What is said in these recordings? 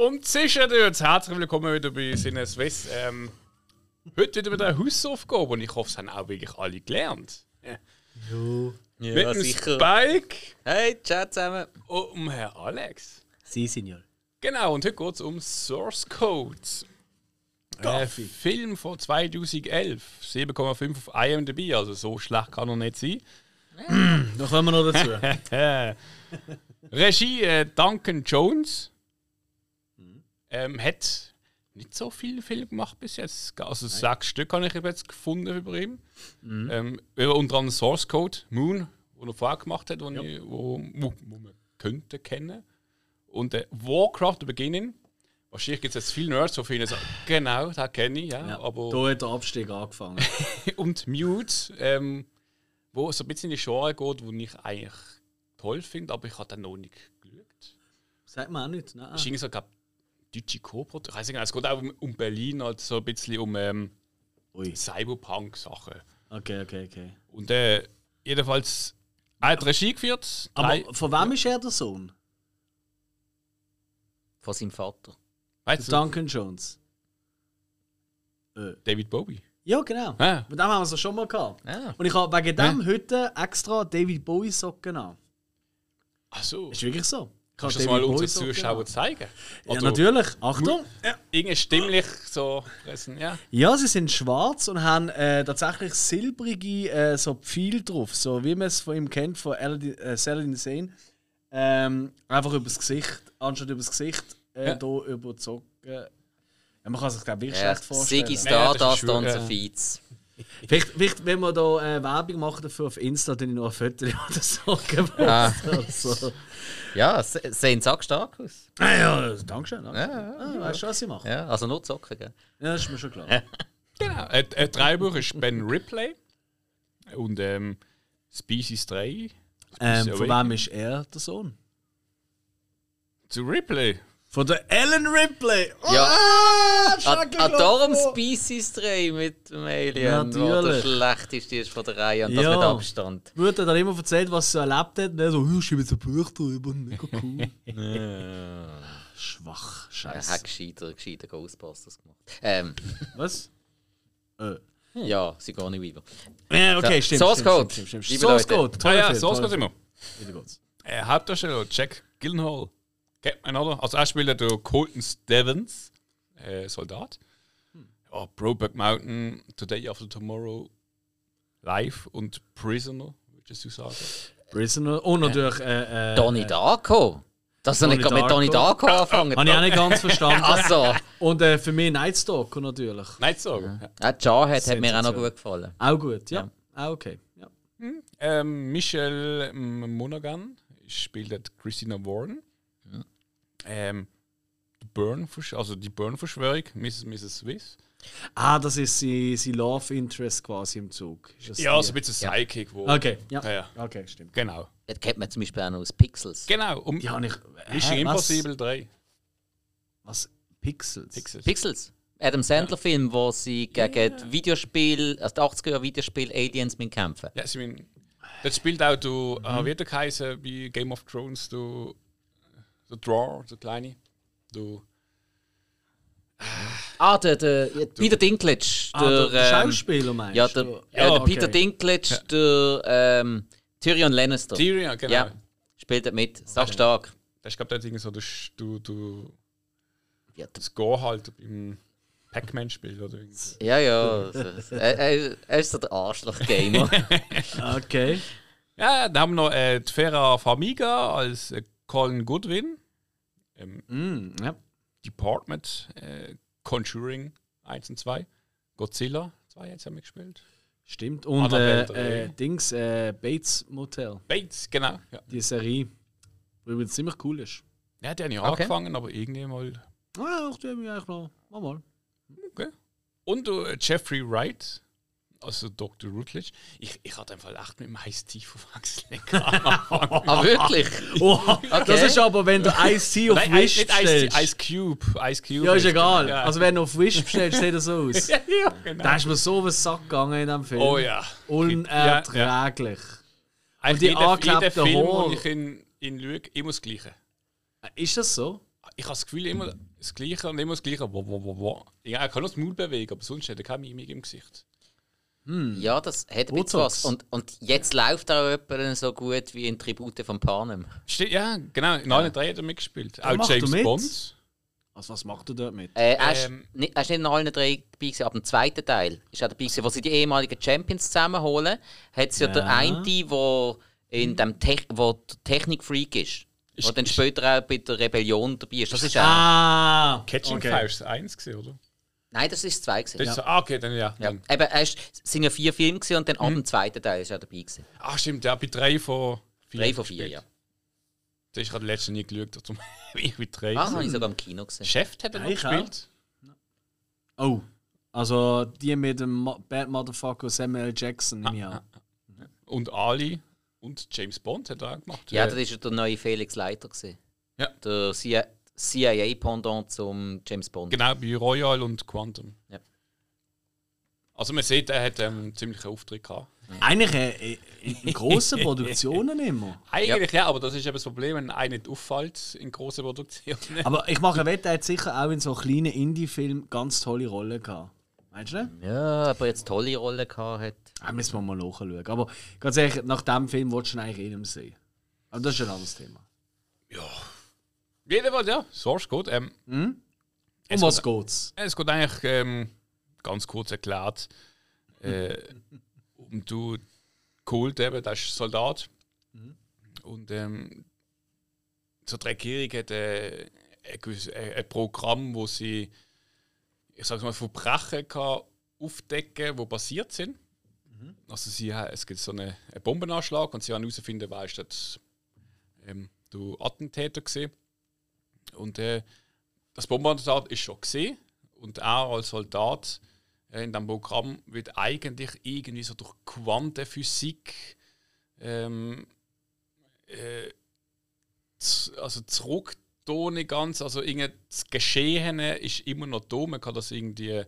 Und zwischendurch, herzlich willkommen wieder bei Sinne Swiss. Ähm, heute wieder mit einer Hausaufgabe und ich hoffe, es haben auch wirklich alle gelernt. Ja. Ja, mit dem sicher. Spike Hey, ciao zusammen. und dem Herr Alex. Sie, Signor. Genau, und heute geht es um Source Code. Äh, Film von 2011. 7,5 auf IMDb, also so schlecht kann er nicht sein. Da kommen wir noch dazu. Regie äh, Duncan Jones. Ähm, hat nicht so viele Filme gemacht bis jetzt. Also sechs Stück habe ich jetzt gefunden über ihn. Ähm, über unter anderem Source Code, Moon, wo er vorher gemacht hat, wo, ich, wo, wo, wo man könnte kennen. Und äh, Warcraft, der Beginning. Wahrscheinlich gibt es jetzt viele Nerds, die finden, so, genau, das kenne ich, ja. Ja, aber da hat der Abstieg angefangen. und Mute, ähm, wo so ein bisschen in die Genre geht, wo ich eigentlich toll finde, aber ich habe dann noch nicht geschaut. Sagt man auch nicht. Nein. Das ist irgendwie so, deutsche Co-Produkt. Ich weiß nicht genau, es geht auch um, um Berlin, halt so ein bisschen um ähm. Cyberpunk-Sachen. Okay, okay, okay. Und äh, jedenfalls, er hat Regie geführt. Aber drei- von wem ist er der Sohn? Von seinem Vater. weißt du, Duncan Jones. Äh, David Bowie. ja, genau. Ah. Mit dem haben wir es ja schon mal gehabt. Ah. Und ich habe wegen dem heute extra David Bowie Socken an. Achso. Ist wirklich so. Kannst du das mal unseren Zuschauern an. zeigen? Ja, Oder natürlich. Achtung. Irgendwie stimmlich so. Ja. Ja, sie sind schwarz und haben äh, tatsächlich silbrige äh, so Pfeil drauf, so wie man es von ihm kennt, von Aladdin, äh, Saladin Sane. Ähm, einfach übers Gesicht, anstatt übers Gesicht, äh, Ja. hier überzogen. Ja, man kann sich glaube ich wirklich Ja, schlecht vorstellen. Ja, ist Stardust und ja. so Feeds. Vielleicht, vielleicht, wenn wir da äh, Werbung machen dafür auf Insta, dann ich noch ein Foto oder so gemacht. Ah. Also. Ja, se- sehen sack stark aus. Ah, ja, Dankeschön. danke. Ja, ja, Ah, weißt du, was ich mache? Ja. ja. Also nur zocken, gell? das ist mir schon klar. Genau. Ein, ein Drehbuch ist Ben Ripley. Und ähm, Species 3. Ähm, von wem ist er der Sohn? Zu Ripley. Von der Ellen Ripley! Oh, Ja. Ah, darum. Species 3 mit dem Alien, der Natürlich. schlechteste ist von der Reihe und das Ja. mit Abstand. Wird er dann immer erzählt, was er erlebt hat. Er so, «Hm, schreib jetzt ein Buch drüber. Mega cool. Schwach. Er Scheiße. hat gescheiter, gescheiter Ghostbusters gemacht. Ähm, Was? Äh. ja, Weaver. Ja, okay, Ja, stimmt. Source stimmt, Code. Stimmt, Liebe stimmt. Source. Code. Ah ja, Source Code immer. Film. Wieder geht's. Äh, Hauptdarsteller Jack Gyllenhaal. Kennt man, oder? Also er spielt der Colton Stevens, äh, Soldat. Ja, Brokeback Mountain, Today After Tomorrow, Live und Prisoner, würdest du sagen? Prisoner. Und natürlich. Äh, äh, Donnie Darko. Dass er nicht gerade mit Donnie Darko. Darko anfangen Habe ich auch nicht ganz verstanden. Also, Und äh, für mich Night Stalker natürlich. Sagen. Ja. äh, Jarhead hat mir auch noch gut gefallen. Auch gut, ja. Auch okay. Ja. Ähm, Michelle Monaghan spielt Christina Warren. Ähm, die Burn, also die Burn-Verschwörung, Mrs. Mrs. Swiss. Ah, das ist sie, sie Love Interest quasi im Zug. Ja, die? so ein bisschen Psychic. Wo, Okay, ja. Ja, ja. Okay, stimmt. Genau. Das kennt man zum Beispiel auch noch aus Pixels. Genau, um Ja, und ich. Mission Hä, was? Impossible 3. Was? Pixels? Pixels. Pixels. Adam Sandler-Film, wo sie gegen die Videospiel, also die 80er-Videospiel Aliens mit kämpfen. Ja, ich meine, das spielt auch du, mhm. wie der geheißen, wie Game of Thrones, du, der Draw, der kleine. Du, Ah, der, der Peter Dinklage. Ah, der, der ähm, Schauspieler meinst Ja, du? der, Ja, ja, der okay. Peter Dinklage, der ähm, Tyrion Lannister. Tyrion, genau. Ja, spielt er mit. Sag stark. Das ist, glaube ich, so, du, du, du Ja, der- das Go halt im Pac-Man-Spiel oder irgendwas. ja. ja so- er, er, er ist so der Arschloch-Gamer. Okay. Ja, dann haben wir noch äh, die Fera Famiga als äh, Colin Goodwin. Ähm, Mm, ja. Department, äh, Conjuring 1 und 2. Godzilla 2 jetzt haben wir gespielt. Stimmt. Und äh, äh, Dings, äh, Bates Motel. Bates, genau. Ja, Die Serie. Die übrigens ziemlich cool ist. ja die habe ich Okay. angefangen, aber irgendwie mal. Ah, ach, die haben wir eigentlich noch. Mal. Okay. Und äh, Jeffrey Wright, also Dr. Rutledge. Ich, ich hatte einfach echt mit dem Ice-T verwechselt. ah, wirklich? Oh, Das ist aber, wenn du Ice-T auf Nein, Wish nicht bestellst. Ice, Ice Cube. Ice Cube ja, ist egal. Ja. Also wenn du auf Wish bestellst, sieht das so aus. ja, ja, genau. Da ist mir so was Sack gegangen in diesem Film. Oh ja. Unerträglich. Eigentlich die jeder, angeklebten jeder Film, ich in, in schaue, immer das Gleiche. Ist das so? ich habe das Gefühl, immer das Gleiche und immer das Gleiche. Wo, wo, wo, wo. Ja, er kann nur das Maul bewegen, aber sonst hat er keine Mimik im Gesicht. Ja, das hat ein bisschen was. Und, und jetzt läuft auch etwa so gut wie in Tribute von Panem. Ste ja, genau. In allen drei hat er mitgespielt. Auch macht er James mit? Bond. Also was macht er dort mit? Äh, er, ist Ähm. nicht, er ist nicht in allen drei dabei gewesen, ab dem zweiten Teil ist er dabei gewesen, wo sie die ehemaligen Champions zusammenholen. Hat es ja, der Ja. eine, der in dem Tech, wo der Technik-Freak ist. Ist- der dann später auch bei der Rebellion dabei ist. Das ist. Ah! Catching okay. Fire ist das eins gewesen, oder? Nein, das ist zwei gewesen. Das ist so, ah, okay, dann ja. Ja. Dann, Eben, er ist, es sind ja vier Filme gewesen, und dann ab dem zweiten Teil ist er dabei gewesen. ah, stimmt, ja, bei drei von vier. Drei von vier, gespielt. ja. Das ist gerade letztes nie geschaut, darum ich bei drei. Ah, habe ich sogar im Kino gesehen. Chef hat er noch Ja, ich gespielt. Oh. Also die mit dem Bad Motherfucker Samuel. Jackson nehme ich an. Und Ali und James Bond hat er auch gemacht. Ja, das war ja der neue Felix Leiter. Gewesen. Ja. Der CIA-Pendant zum James Bond. Genau, bei Royal und Quantum. Ja. Also man sieht, er hat ähm, einen ziemlichen Auftritt gehabt. Eigentlich äh, in, in grossen Produktionen immer. Eigentlich ja. aber das ist eben das Problem, wenn einer nicht auffällt in grossen Produktionen. Aber ich mache Wette, er hat sicher auch in so kleinen Indie-Filmen ganz tolle Rollen gehabt. Meinst du nicht? Ja, aber jetzt tolle Rolle gehabt hat. Da müssen wir mal nachschauen. Aber ganz ehrlich, nach dem Film willst du ihn eigentlich eh nicht mehr sehen. Aber das ist ein anderes Thema. Jedenfalls, ja, Source Code. Ähm, Um Es was geht- geht's? es geht eigentlich ähm, ganz kurz erklärt. Äh, um du Colt eben, das ist Soldat. Und ähm, so die Regierung hat äh, ein, gewiss- ein, ein Programm, wo sie, ich sage mal, Verbrechen kann aufdecken, die passiert sind. Also sie, es gibt so einen, einen Bombenanschlag und sie haben herausfinden, wer ist das, ähm, der Attentäter gesehen. Und äh, das Bombenattentat ist schon gesehen. Und er als Soldat äh, in diesem Programm wird eigentlich irgendwie so durch Quantenphysik ähm, äh, also zurück ganz, also das Geschehene ist immer noch da, man kann das irgendwie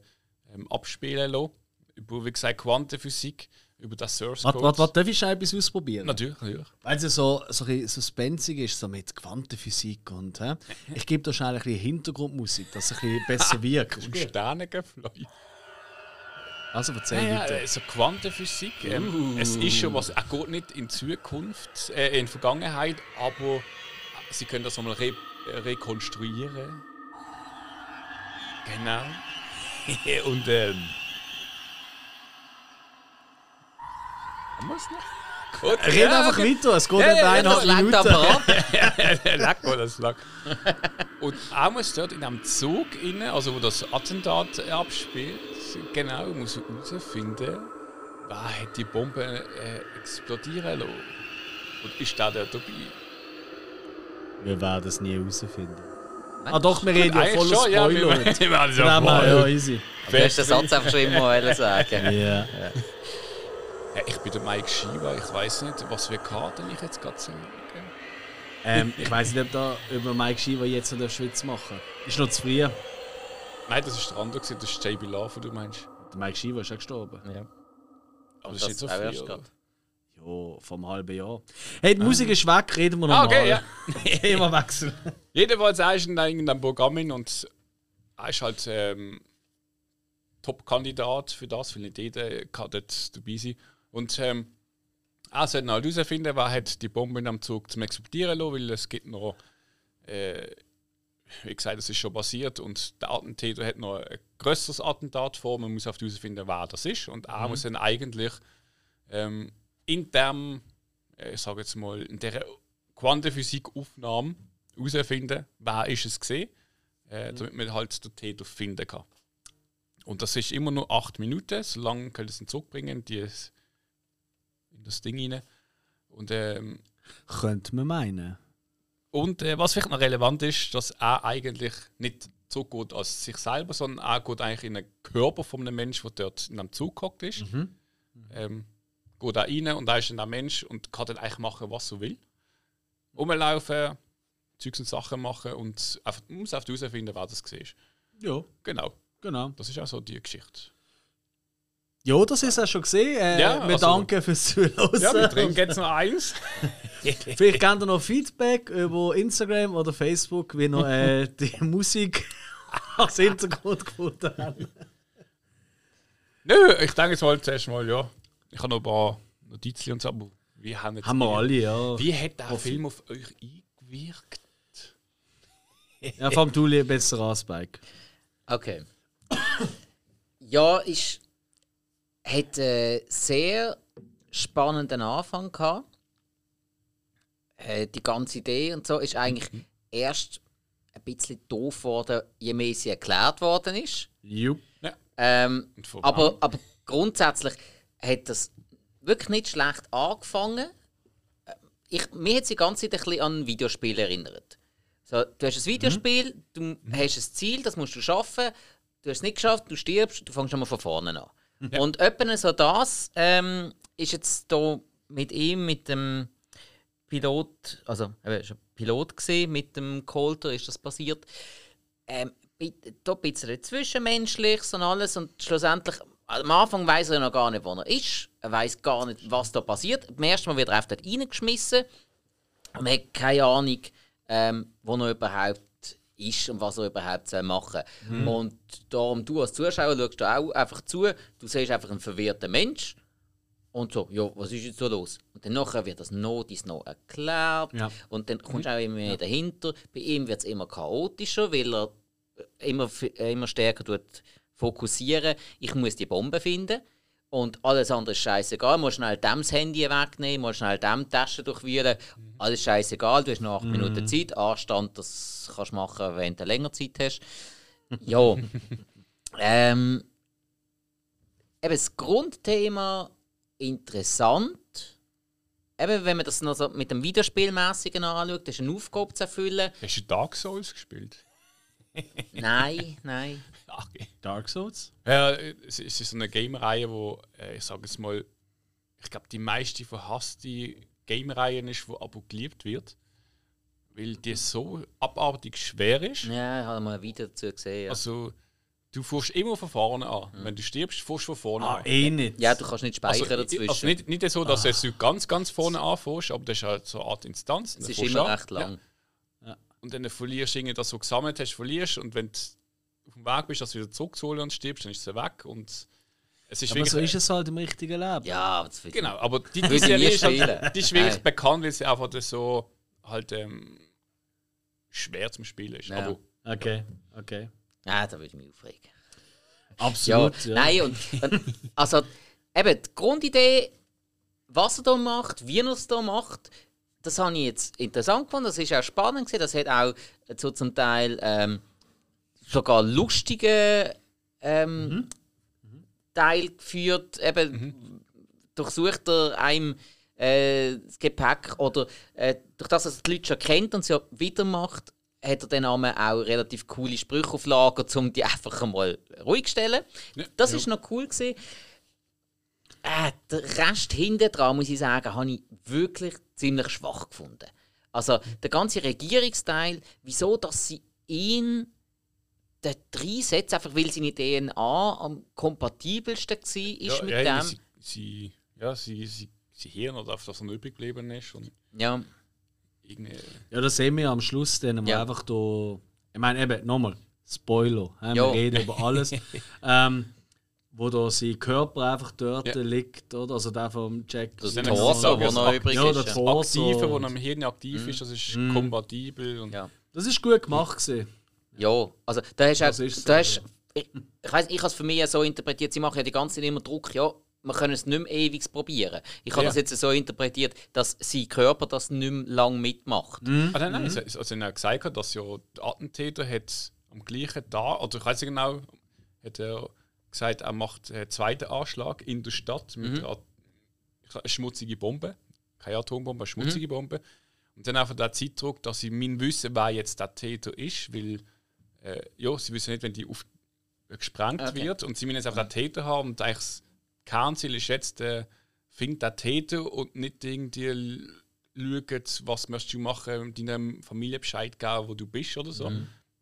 ähm, abspielen lassen. Über, wie gesagt, Quantenphysik, über das Source Code. warte, warte, darf ich schon etwas ausprobieren? Natürlich, natürlich. Weil es ja so, so, ein bisschen suspensig ist, so mit Quantenphysik und hä? ich gebe da schnell ein bisschen Hintergrundmusik, dass es ein bisschen besser wirkt. Und Sterne geflogen. Also erzähl Ja, bitte. ja, so Quantenphysik. Ähm, Es ist schon was, er geht nicht in Zukunft, äh, in Vergangenheit, aber sie können das nochmal re rekonstruieren. Genau. Und ähm. Haben wir es noch? Gut, Red einfach weiter, es geht Ja, etwa ja, eineinhalb Lenkt Minuten. aber ab. Leck mal das Lack. Und auch muss dort in einem Zug rein, also wo das Attentat abspielt, genau, muss er herausfinden, wer hat die Bombe äh, explodieren lassen. Und ist der dort dabei? Wir werden es nie herausfinden. Ah doch, wir reden ja voller schon, ja, wir- Spoiler. wir werden es Von ja dem her, ja, voll. easy. Du hast den Satz einfach schon immer wollen sagen. Ja. Ja, ich bin der Mike Shiva, ich weiß nicht, was für Karten ich jetzt gerade sage. Ähm, ich weiß nicht, ob da über Mike Shiva jetzt in der Schweiz machen. Ist noch zu früh. Nein, das ist der andere, gewesen, das ist JB Love, du meinst. Der Mike Shiva ist ja gestorben. Ja. Aber das ist nicht so erst oder? grad. Ja, vom halben Jahr. Hey, die Musik ist weg, reden wir Ah, nochmal. okay, ja. Immer wechseln. Jedenfalls er ist in irgendeinem Programm und er ist halt ähm, Top-Kandidat für das, weil nicht jeder kann dort dabei sein. Und ähm, er sollte noch herausfinden, wer hat die Bombe in dem Zug zum Explodieren lassen, weil es gibt noch, äh, wie gesagt, es ist schon passiert und der Attentäter hat noch ein größeres Attentat vor. Man muss herausfinden, wer das ist. Und er muss dann eigentlich ähm, in dem, äh, ich sage jetzt mal, in der Quantenphysik-Aufnahme herausfinden, wer ist es gesehen, äh, damit man halt den Täter finden kann. Und das ist immer nur acht Minuten, so lange können sie ihn zurückbringen, die in das Ding rein. Und, ähm, Könnte man meinen. und äh, was vielleicht noch relevant ist, dass er eigentlich nicht zurückgeht als sich selber, sondern er geht eigentlich in den Körper von einem Menschen, der dort in einem Zug gehockt ist. Ähm, geht da rein und da ist dann der Mensch und kann dann eigentlich machen, was er will. Rumlaufen, Zeugs und Sachen machen und einfach, man muss einfach herausfinden, wer das war. Ja, Genau, genau. das ist auch so die Geschichte. Ja, das ist ja schon gesehen. Äh, Ja, wir also- danken fürs Zuhören. Ja, wir trinken jetzt noch eins. Vielleicht ihr noch Feedback über Instagram oder Facebook, wie ihr äh, die Musik als Hintergrund gefunden habt. Nö, ich denke jetzt mal zuerst mal, ja. Ich habe noch ein paar Notizen und so, aber wie haben jetzt Haben wir die- alle, ja. Wie hat der Film auf euch eingewirkt? Ja, vor allem du besser an Spike. Okay. ja, ist. Hat einen sehr spannenden Anfang gehabt. Äh, die ganze Idee und so ist eigentlich erst ein bisschen doof geworden, je mehr sie erklärt worden ist. Jupp. Ähm, Und von aber, aber grundsätzlich hat das wirklich nicht schlecht angefangen. Äh, Ich, mir hat sie die ganze Zeit ein bisschen an ein Videospiel erinnert. So, du hast ein Videospiel, du hast ein Ziel, das musst du schaffen. Du hast es nicht geschafft, du stirbst, du fängst schon mal von vorne an. Und etwa so das ähm, ist jetzt da mit ihm, mit dem Pilot, also er war Pilot gewesen, mit dem Colter ist das passiert. Ähm, da ein bisschen zwischenmenschliches und alles und schlussendlich am Anfang weiß er noch gar nicht, wo er ist. Er weiß gar nicht, was da passiert. Beim ersten Mal wird er einfach dort reingeschmissen und man hat keine Ahnung, ähm, wo er überhaupt ist und was er überhaupt machen soll. Und darum, du als Zuschauer schaust du auch einfach zu, du siehst einfach einen verwirrten Mensch und so, ja, was ist jetzt so los? Und dann nachher wird das noch, dies noch erklärt Ja. und dann kommst du auch immer mehr dahinter. Bei ihm wird es immer chaotischer, weil er immer, f- äh, immer stärker tut fokussieren. Ich muss die Bombe finden. Und alles andere ist scheißegal. Du musst schnell dem das Handy wegnehmen, musst schnell dem die Tasche durchwühlen. Alles scheißegal. Du hast noch 8 Minuten Zeit. Anstand, das kannst du machen, wenn du länger Zeit hast. Ja. ähm, eben das Grundthema interessant. Eben, wenn man das noch so mit dem Videospielmäßigen anschaut, das ist eine Aufgabe zu erfüllen. Hast du Dark Souls gespielt? Nein, nein. Okay. Dark Souls? Ja, es ist so eine Game-Reihe, wo, äh, ich sage es mal, ich glaube, die meiste verhasste Game-Reihe ist, die aber geliebt wird. Weil die so abartig schwer ist. Ja, ich habe mal ein Video dazu gesehen. Ja, Also, du fährst immer von vorne an. Wenn du stirbst, fährst du von vorne Ah, an. eh nicht. ja du kannst nicht speichern Also, dazwischen. also nicht, nicht so, dass du ganz, ganz vorne anfährst, aber das ist halt so eine Art Instanz. es ist immer recht lang. Ja. Und dann verlierst du irgendwie das, was du gesammelt hast, verlierst. Und wenn du auf dem Weg bist, das wieder zurückzuholen und stirbst, dann ist es weg. Und es ist Aber wirklich. so ist es halt im richtigen Leben. Ja, das wird Genau, aber die, die Serie ist, halt, die ist wirklich Nein. bekannt, weil sie einfach so halt ähm, schwer zum Spielen ist. Ja. Aber Okay, okay. Ja, da würde ich mich aufregen. Ja, Absolut. Ja, nein, und, und also eben die Grundidee, was er da macht, wie er es da macht, das habe ich jetzt interessant gefunden. Das ist auch spannend gewesen. Das hat auch so zum Teil ähm, sogar lustige ähm, Teil geführt. Eben durchsucht er einem äh, das Gepäck oder äh, durch das, dass er die Leute schon kennt und ja wieder macht, hat er dann einmal auch relativ coole Sprüche auf Lager, um die einfach einmal ruhig zu stellen. Ja, das ja. ist noch cool gewesen. Äh, der Rest hinten dran, muss ich sagen, habe ich wirklich ziemlich schwach gefunden. Also der ganze Regierungsteil, wieso, dass sie ihn dort reinsetzen, einfach weil seine DNA am kompatibelsten war ist mit ja, dem. Sie, sie, ja, sie, sie, sie Hirn oder auf das, was noch übrig geblieben ist. Und Ja, irgendwie, Ja, das sehen wir am Schluss dann, Ja. einfach da. Ich meine, eben, nochmal, Spoiler. Ja. Wir reden über alles. ähm, wo da sein Körper einfach dort Ja. liegt, oder? Also der vom Jack. das Dann Torso, das noch übrig ja, ist. der. Torso. Aktive, wo am Hirn aktiv ist, das ist kompatibel. Und Ja. Das ist gut gemacht. Gewesen. Ja, also da hast du Das auch, ist so, da hast, ja. ich, ich weiß, ich habe es für mich so interpretiert, sie machen ja die ganze Zeit immer Druck, ja, wir können es nicht mehr ewig probieren. Ich habe Ja. das jetzt so interpretiert, dass sein Körper das nicht mehr lang mitmacht. Ah, nein, nein, es- also er hat gesagt, dass ja der Attentäter hat am gleichen Tag, oder ich weiß nicht genau, hat er gesagt, er macht einen zweiten Anschlag in der Stadt mit einer, At- ich glaub, eine schmutzige Bombe. Keine Atombombe, eine schmutzige Bombe. Und dann einfach der Zeitdruck, dass sie mein wissen, wer jetzt der Täter ist, weil äh, ja, sie wissen nicht, wenn die auf, äh, gesprengt Okay. wird und sie müssen jetzt einfach den Täter haben und eigentlich das Kernziel ist jetzt, äh, findet der Täter und nicht irgendwie schauen, was möchtest du machen, deiner Familie Bescheid geben, wo du bist oder so.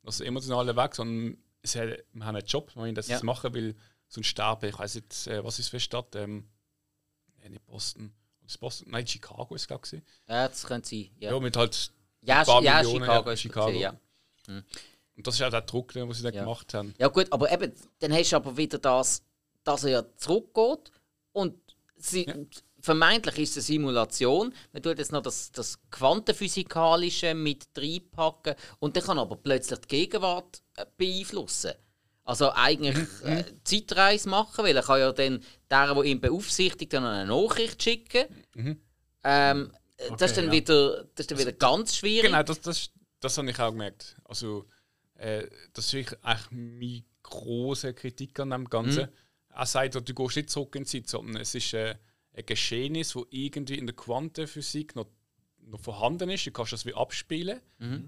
Also emotionale Weg, sondern es hat, wir haben einen Job, wir müssen das Ja. jetzt machen, weil sonst sterben, ich weiß nicht, äh, was ist für eine Stadt, ähm, äh, nicht Boston, Boston? Nein, Chicago ist es, glaube ich. Ja, das könnte sein. Ja, Ja, mit halt. ja, ja Millionen, Chicago ja, Chicago. Ja. Und das ist auch der Druck, den sie da Ja. gemacht haben. ja, gut, aber eben, dann hast du aber wieder das, dass er ja zurückgeht und sie, vermeintlich ist es eine Simulation. Man tut jetzt noch das, das Quantenphysikalische mit reinpacken und dann kann aber plötzlich die Gegenwart äh, beeinflussen. Also eigentlich äh, Zeitreise machen, weil er kann ja dann der, der ihn beaufsichtigt, dann eine Nachricht schicken. Ähm, das ist dann ja. wieder, das ist dann wieder ganz schwierig. Genau, das, das, das habe ich auch gemerkt. Also, äh, das ist eigentlich meine große Kritik an dem Ganzen. Er sagt, du gehst nicht zurück in die Zeit, sondern es ist äh, ein Geschehnis, das irgendwie in der Quantenphysik noch, noch vorhanden ist. Du kannst das wie abspielen.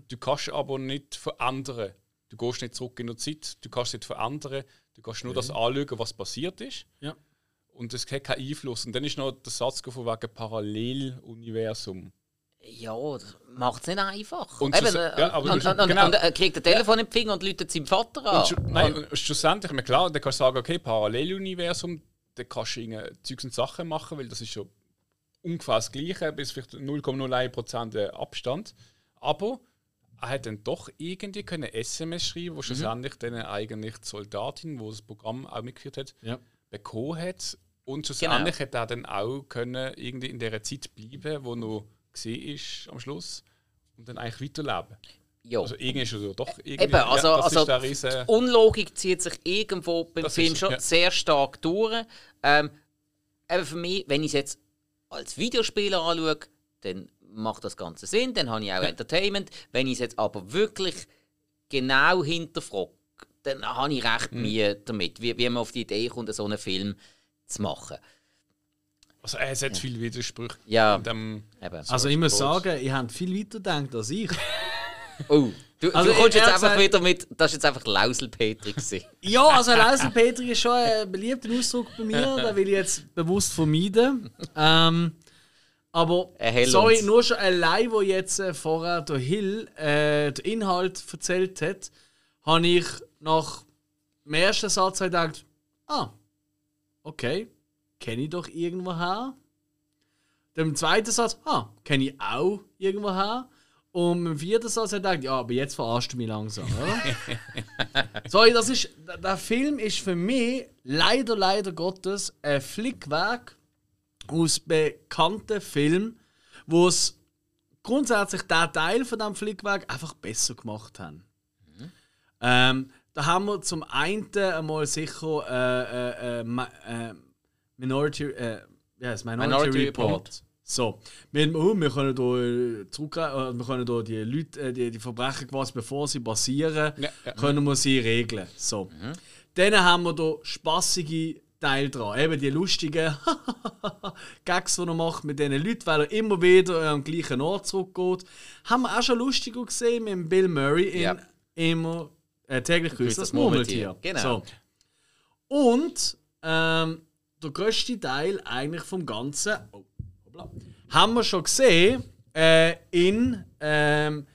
Du kannst aber nicht verändern. Du gehst nicht zurück in die Zeit, du kannst es nicht verändern. Du kannst nur das anschauen, was passiert ist. Ja. Und es hat keinen Einfluss. Und dann ist noch der Satz von wegen Paralleluniversum. Ja, das macht es nicht einfach. Und Eben, äh, ja, aber und, du- und, und, genau. und er kriegt ein Telefon im Finger und läutet seinem Vater an. Nein, und schlussendlich, klar, dann kannst du sagen, okay, Paralleluniversum, dann kannst du Zeugs und Sachen machen, weil das ist schon ungefähr das Gleiche, bis vielleicht 0,01% Abstand. Aber er hat dann doch irgendwie können SMS schreiben, wo schlussendlich dann eigentlich die Soldatin, wo das Programm auch mitgeführt hat, Ja. bekommen hat. Und schlussendlich hätte er dann auch können irgendwie in der Zeit bleiben, wo noch gesehen ist am Schluss und dann eigentlich weiterleben. Ja. Also irgendwie ist er ja doch irgendwie. Eben, also, ja, also riesen, die Unlogik zieht sich irgendwo beim Das Film ist- schon ja. sehr stark durch. Ähm, eben für mich, wenn ich es jetzt als Videospieler anschaue, dann macht das Ganze Sinn, dann habe ich auch Entertainment. Wenn ich es jetzt aber wirklich genau hinterfrage, dann habe ich recht Mhm. Mühe damit, wie, wie man auf die Idee kommt, so einen Film zu machen. Also es hat viele Widersprüche. Ja. dem- Eben. Also ich muss sagen, ihr habt viel weiter gedacht als ich. Oh, du, Also, du kommst jetzt einfach gesagt- wieder mit, das ist jetzt einfach Lauselpetri gewesen. ja, also Lauselpetri ist schon ein beliebter Ausdruck bei mir, den will ich jetzt bewusst vermeiden. Ähm, aber sorry, uns. nur schon allein, wo jetzt äh, vorher der Hill äh, den Inhalt erzählt hat, habe ich nach dem ersten Satz gedacht, ah, okay, kenne ich doch irgendwoher. Dem zweiten Satz, ah, kenne ich auch irgendwoher. Und im vierten Satz habe ich gedacht, ja, aber jetzt verarschst du mich langsam, oder? Sorry, das ist, der- Film ist für mich leider, leider Gottes ein Flickwerk aus bekannten Filmen, wo es grundsätzlich der Teil von dem Flickwerk einfach besser gemacht haben. Ähm, da haben wir zum einen einmal sicher äh, äh, äh, äh, Minority, äh, heißt Minority, Minority Report. Report. So, wir, oh, wir können hier zurück, äh, wir können hier die Leute, äh, die, die Verbrechen quasi bevor sie passieren, Ja, ja. können wir sie regeln. So. Dann haben wir hier spaßige Teil dran. Eben die lustigen Gags, die er macht mit diesen Leuten, weil er immer wieder am gleichen Ort zurückgeht. Haben wir auch schon lustiger gesehen mit Bill Murray in Ja. immer äh, täglich grüßt das das. Murmeltier. Genau. So. Und ähm, der größte Teil eigentlich vom Ganzen oh, hoppla, haben wir schon gesehen äh, in ähm,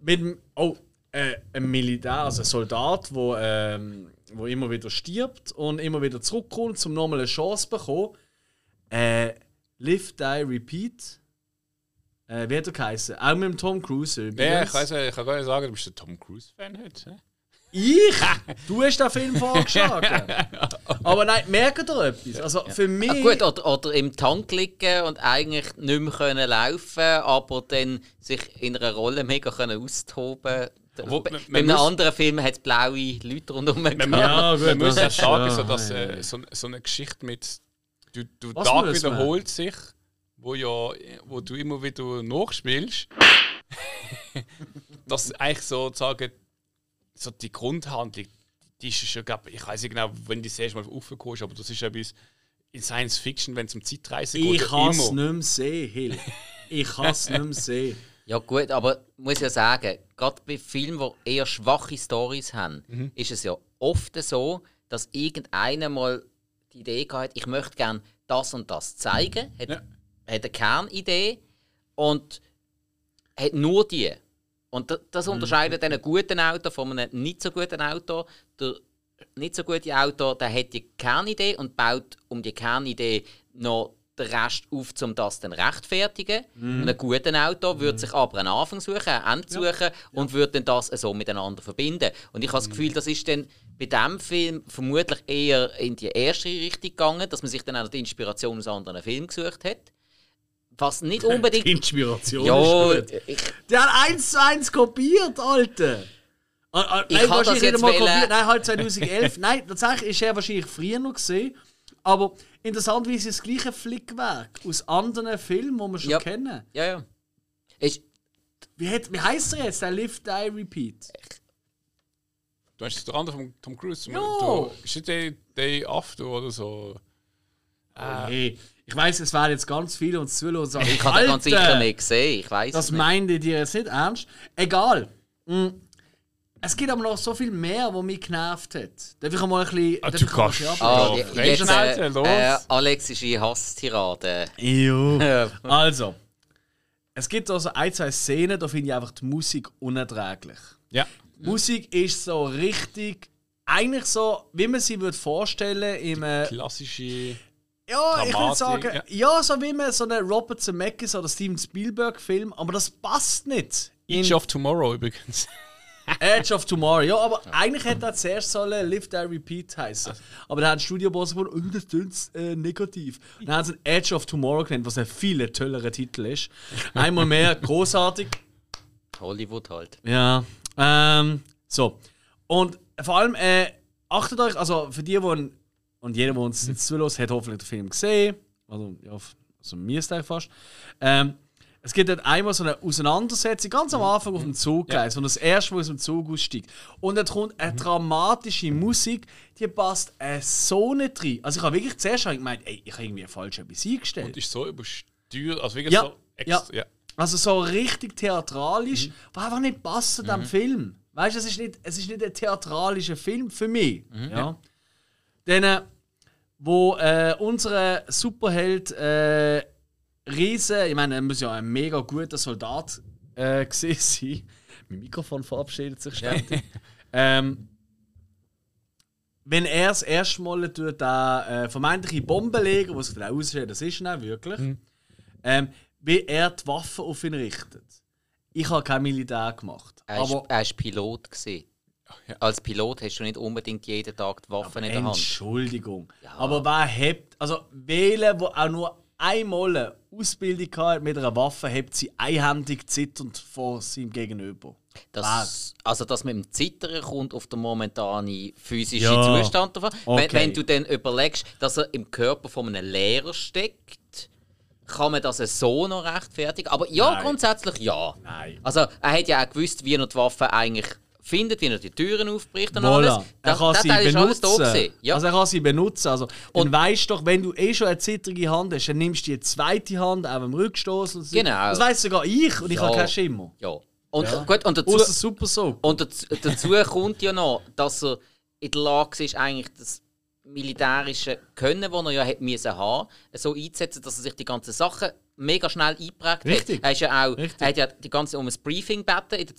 mit dem, oh, äh, ein Militär, also ein Soldat, wo, ähm, wo immer wieder stirbt und immer wieder zurückkommt, um nochmal eine Chance zu bekommen. Äh, Live, Die, Repeat. Äh, wie hat er geheißen? Auch mit dem Tom Cruise. Ja, ich, weiss, ich kann gar nicht sagen, du bist ein Tom Cruise-Fan heute. Ich? Du hast den Film vorgeschlagen. Aber nein, merkt ihr etwas? Also für mich. Ah, gut, oder, oder im Tank liegen und eigentlich nicht mehr können laufen aber dann sich in einer Rolle mega können austoben Bei man- bei einem muss- anderen Film hat es blaue Leute rundherum Man, gehabt. Ja, gut, man muss ja sagen, ja, so, dass ja, äh, ja. so, so eine Geschichte mit du, du Was Tag muss man? wiederholt sich, wo ja, wo du immer wieder nachspielst, dass eigentlich sozusagen so die Grundhandlung, die ist schon, glaub, ich weiß nicht genau, wenn die das erste Mal aufgekommen aber das ist etwas in Science Fiction, wenn es um Zeitreise geht, Ich kann es nicht mehr sehen, Hill. Ich kann es nicht mehr sehen. Ja gut, aber muss ja sagen, gerade bei Filmen, die eher schwache Stories haben, Mhm. ist es ja oft so, dass irgendeiner mal die Idee hat, ich möchte gerne das und das zeigen, hat, Ja. hat eine Kernidee und hat nur die. Und da- das Mhm. unterscheidet einen guten Autor von einem nicht so guten Autor. Der nicht so gute Autor, der hat die Kernidee und baut um die Kernidee noch den Rest auf, um das dann rechtfertigen. Und ein guter Autor würde sich aber einen Anfang suchen, ein Ende suchen und würde dann das so miteinander verbinden. Und ich habe das Gefühl, das ist dann bei diesem Film vermutlich eher in die erste Richtung gegangen, dass man sich dann auch die Inspiration aus anderen Filmen gesucht hat. Was nicht unbedingt. Inspiration ja, ist gut. ich, Der hat eins zu eins kopiert, Alter! Ah, ah, Ich nein, hab das wahrscheinlich jetzt nicht mal wollen- kopiert. Nein, halt 2011. nein, tatsächlich ist er wahrscheinlich früher noch gesehen. Aber interessant, wie es das gleiche Flickwerk aus anderen Filmen, die wir schon Ja. kennen. ja, ja. Ist, Wie, hat, wie heißt er jetzt? Der Live, Die, Repeat. Du hast der andere von Tom Cruise. Ja. Du, ist das Day, Day After oder so? Hey, ich weiß, es werden jetzt ganz viele uns zuhören und sagen, ich habe den ganz sicher nicht gesehen, ich weiß Das es nicht. meint ihr jetzt nicht ernst? Egal. Mm. Es gibt aber noch so viel mehr, was mich genervt hat. Darf ich mal ein bisschen. Ah, du kannst- Ah, Ja, die- Freischnauze, jetzt äh, äh, alexische Hasstirade. Ew. Ja. Also, es gibt also ein, zwei Szenen, da finde ich einfach die Musik unerträglich. Ja. Die Musik ist so richtig, eigentlich so, wie man sie würde vorstellen im. Äh, Klassische. Ja, ich würde Dramatik, sagen, ja. ja. so wie man so einen Robert Zemeckis oder Steven Spielberg-Film, aber das passt nicht. In Edge of Tomorrow übrigens. Edge of Tomorrow, ja, aber eigentlich hätte er zuerst sollen Live Die Repeat heißen. Aber dann hat ein Studioboss gesagt, oh, das klingt äh, negativ. Dann haben sie ihn Edge of Tomorrow genannt, was ein viel tollerer Titel ist. Einmal mehr, großartig. Hollywood halt. Ja. Ähm, so. Und vor allem, äh, achtet euch, also für die, die und jeder, der uns jetzt zulässt, hat hoffentlich den Film gesehen. Also, ja, also mir ist fast. Ähm, es gibt dann einmal so eine Auseinandersetzung ganz am Anfang auf dem Zug, Ja. ja. so das erste, wo aus dem Zug aussteigt. Und dann kommt eine dramatische Musik, die passt äh, so nicht rein. Also ich habe wirklich zuerst gemeint, ey, ich habe irgendwie falsch etwas eingestellt. Und ist so übersteuert. Also wirklich Ja, so extra. Ja. Also so richtig theatralisch, was einfach nicht passt zu diesem Film. Weißt du, es ist nicht, es ist nicht ein theatralischer Film für mich. Ja. Dann, äh, wo äh, unser Superheld äh, Riese, ich meine, er muss ja ein mega guter Soldat äh, gewesen sein. Mein Mikrofon verabschiedet sich ständig. ähm, wenn er das erste Mal tut, da äh, vermeintliche Bombe legen, was sich dann aussieht, das ist er wirklich, ähm, wie er die Waffen auf ihn richtet. Ich habe kein Militär gemacht. Er er ist Pilot gewesen. Ja. Als Pilot hast du nicht unbedingt jeden Tag die Waffen in der Hand. Entschuldigung. Aber wer hebt, also wählen, wo auch nur einmal Ausbildung hat mit einer Waffe, hebt sie einhändig zitternd vor seinem Gegenüber. Das, also, dass man im Zittern kommt auf den momentanen physischen Ja. Zustand davon. Okay. Wenn, wenn du dann überlegst, dass er im Körper von einem Lehrer steckt, kann man das so noch rechtfertigen. Aber ja, Nein. grundsätzlich ja. Nein. Also, er hat ja auch gewusst, wie er die Waffe eigentlich findet, wie er die Türen aufbricht und Voilà. alles. Er Das, kann das sie Teil ist alles da benutzen. Ja. Also er kann sie benutzen. Also, und weißt doch, wenn du eh schon eine zittrige Hand hast, dann nimmst du die zweite Hand auch im Rückstoß. Und so. Genau. Das weiß sogar ich und ich Ja. habe keinen Schimmer. ja. Und, Gut, und dazu, Außer super so. Und dazu, dazu kommt ja noch, dass er in der Lage ist, eigentlich das militärische Können, das er ja hätte müssen haben, so einzusetzen, dass er sich die ganzen Sachen mega schnell eingeprägt Richtig. hat. Er, ist ja auch, Richtig. er hat ja die ganze um ein Briefing gebeten in der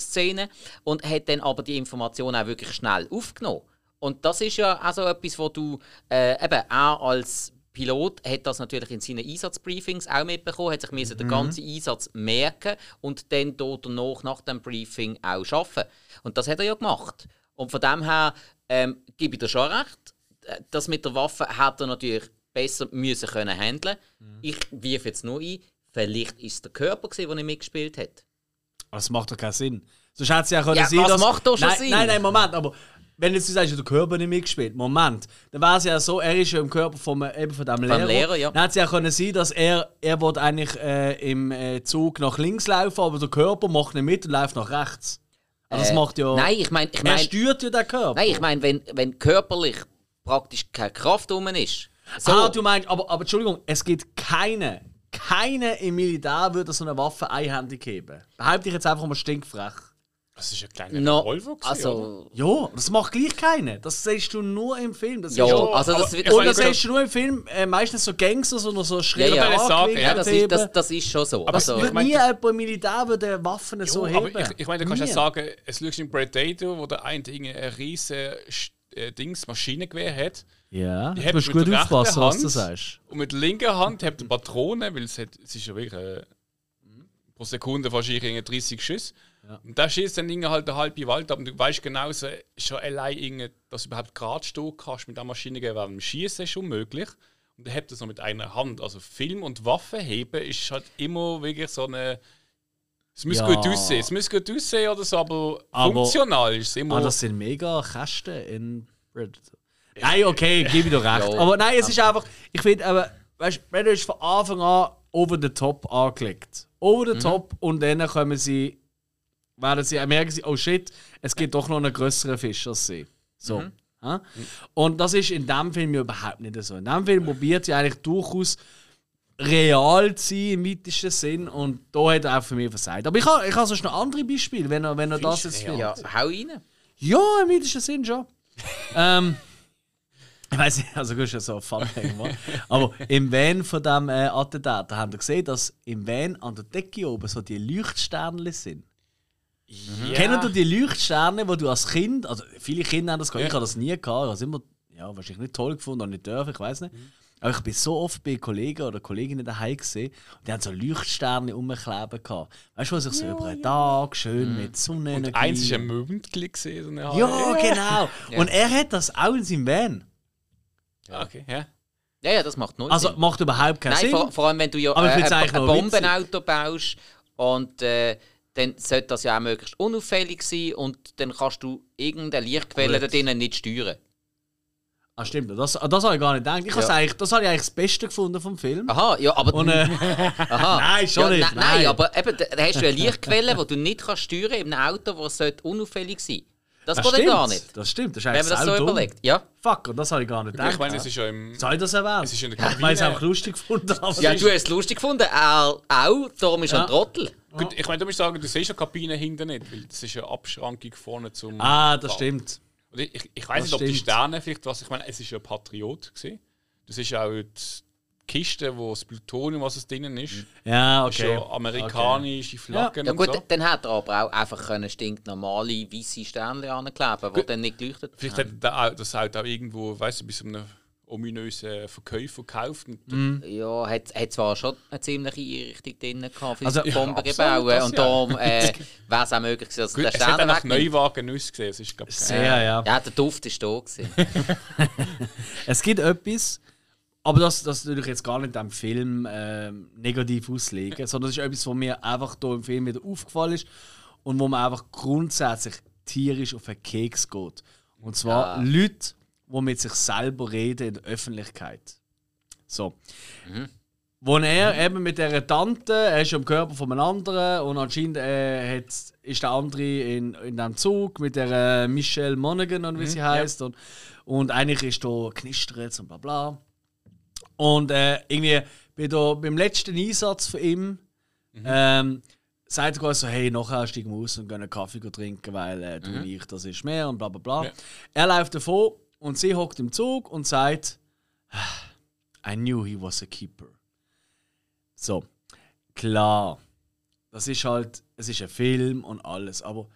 Zwischenszene und hat dann aber die Informationen auch wirklich schnell aufgenommen. Und das ist ja auch so etwas, wo du äh, eben auch als Pilot hat das natürlich in seinen Einsatzbriefings auch mitbekommen, hat sich müssen den ganzen Einsatz merken und dann dort danach nach dem Briefing auch schaffen. Und das hat er ja gemacht. Und von dem her ähm, gebe ich dir schon recht. Äh, Das mit der Waffe hat er natürlich besser müssen können handeln. Ich wirf jetzt nur ein, vielleicht ist es der Körper gewesen, der nicht mitgespielt hat. Das macht doch keinen Sinn. Sonst hätte es ja können Ja, sein, dass... macht doch schon nein, Sinn? Nein, nein, Moment, aber wenn jetzt du sagst, der Körper nicht mitgespielt, Moment, dann wäre es ja so, er ist ja im Körper vom, eben von dem Lehrer. Lehrer, ja. Dann hätte es ja können sein, dass er, er will eigentlich äh, im äh, Zug nach links laufen, aber der Körper macht nicht mit und läuft nach rechts. Also das Äh, macht ja... Nein, ich meine, ich er mein, steuert ja den Körper. nein, ich mein, wenn, wenn körperlich praktisch keine Kraft rum ist. So, Ah, du meinst, aber, aber Entschuldigung, es gibt keine, keine im Militär würde so eine Waffe einhändig heben. Behaupte ich jetzt einfach mal stinkfrech. Das ist ein kleiner no, Revolver. gewesen, oder? also, Ja, das macht gleich keiner. Das siehst du nur im Film. Das ja, ist also das aber- wird Und das siehst du nur im Film, äh, meistens so Gangsters oder so schräg Ja, ja. Sagen, ja, das, ist, das, das ist schon so. Aber also, ich Wird mein, nie jemand im Militär würde Waffen so Jo, heben. aber ich, ich meine, du kannst ja sagen, es schaust in Predator, wo der eine Ding eine riesige äh, Dings Maschinengewehr hat Ja, Die du mit gut aufpassen, was du sagst. Und mit der linken Hand habt ihr Patronen, weil es, hat, es ist ja wirklich äh, pro Sekunde wahrscheinlich irgendwie 30 Schüsse. Und da schießt dann halt der halbe Wald ab und du weißt genau, schon allein, dass du überhaupt gerade stehen kannst mit der Maschinengewehr während dem Schießen ist unmöglich. Und dann habt ihr es noch mit einer Hand. Also Film und Waffe heben ist halt immer wirklich so eine. Es muss Ja. gut aussehen, es muss gut aussehen oder so, aber, Aber- funktional ist es immer. Ah, das sind mega Kästen in Predator. Nein, okay, gebe ich dir recht. Aber nein, es ist einfach, ich finde, aber, weißt du, ist von Anfang an over the top angelegt. Over the top und dann kommen sie, werden sie, merken sie, oh shit, es gibt doch noch einen größeren Fisch als sie. So. Ja? Und das ist in diesem Film ja überhaupt nicht so. In diesem Film probiert sie eigentlich durchaus real zu sein im weitesten Sinn und da hat er auch für mich versagt. Aber ich habe ich ha sonst noch andere Beispiele, wenn er, wenn er das jetzt findet. Ja, hau rein. Ja, im weitesten Sinn schon. ähm, ich weiß nicht, also gut, ist ja so ein Fun. Aber im Van von diesem äh, Attentat, da haben wir gesehen, dass im Van an der Decke oben so die Leuchtsterne sind. ja. Kennen du die Leuchtsterne, wo du als Kind, also viele Kinder haben das gehabt, Ja. ich habe das nie gehabt, ich habe es immer, ja, wahrscheinlich nicht toll gefunden oder nicht dürfen, ich weiß nicht. Aber ich bin so oft bei Kollegen oder Kolleginnen daheim gesehen und die haben so Leuchtsterne rumkleben gehabt. Weißt du, was sich so über einen Tag schön mit Sonnenenergie... Und eins ist ein Mümtli gesehen. So eine Ja, genau. Und er hat das auch in seinem Van. Okay, ja. Ja, ja, das macht null Also Sinn. macht überhaupt keinen Nein, Sinn. vor, vor allem wenn du ja äh, ein, ein. Bombenauto baust und äh, dann sollte das ja auch möglichst unauffällig sein und dann kannst du irgendeine Lichtquelle da drinnen nicht steuern. Ah, stimmt. Das, das habe ich gar nicht gedacht. Ich Ja. ja. eigentlich, das habe ich eigentlich das Beste gefunden vom Film. Aha, ja, aber Und, äh, aha. Nein, schon ja, nicht, ne- Nein, nein. aber eben, da, hast du eine Lichtquelle, die du nicht kannst steuern in einem Auto, das sollte unauffällig sein. Das, das geht stimmt. gar nicht. Das stimmt. Das ist Wenn eigentlich man das so saudumm. überlegt. Ja. Fuck, und das habe ich gar nicht gedacht. Ich meine, es ist ja im. Soll ich das erwähnen? Es ist in der Ich meine, es Kabine. einfach lustig gefunden. ja, es du hast es lustig gefunden. Er auch, darum ist er Ja. ein Trottel. Gut, ich meine, du musst sagen, du siehst ja Kabine hinten nicht, weil das ist eine Abschrankung vorne zum. Ah, das Bau. stimmt. Und ich, ich, ich weiß Das nicht, ob die. Sterne vielleicht, was ich meine, es ist ja ein Patriot gesehen. Das ist auch die Kiste, wo das Plutonium, was es drinnen ist. Ja, Das ist okay. ja amerikanische Flaggen Ja und gut, so. dann hätte er aber auch einfach können stinknormale weiße Sterne ankleben die dann nicht geleuchtet Vielleicht haben. hat der Au- das Auto auch irgendwo, weißt du, bei so einem ominösen Verkäufer gekauft. Mhm. Ja, hat, hat zwar schon eine ziemliche Einrichtung drin gehabt für Also- Ja, Bomben gebaut das und ja. darum äh, wäre es auch möglich gewesen, dass Gut, der es hat Stern nach. Neuwagen ausgesehen. Es ist, glaub, ich, Sehr, ja. Ja, der Duft ist da gewesen. Es gibt etwas, aber das, das würde ich jetzt gar nicht am Film ähm, negativ auslegen, sondern das ist etwas, was mir einfach hier im Film wieder aufgefallen ist und wo man einfach grundsätzlich tierisch auf den Keks geht. Und zwar Ja. Leute, die mit sich selber reden in der Öffentlichkeit. So. Wo er eben mit dieser Tante, er ist ja im Körper von einem anderen und anscheinend äh, hat, ist der andere in, in diesem Zug mit der äh, Michelle Monaghan und wie sie heißt und, und eigentlich ist da knistert und bla bla. Und äh, irgendwie bei der, beim letzten Einsatz von ihm ähm, sagt er quasi so, hey, nachher steigen wir aus und gehen einen Kaffee trinken, weil äh, du und ich, das ist mehr und bla bla bla. Ja. Er läuft davon und sie hockt im Zug und sagt, I knew he was a keeper. So, klar, das ist halt, es ist ein Film und alles, aber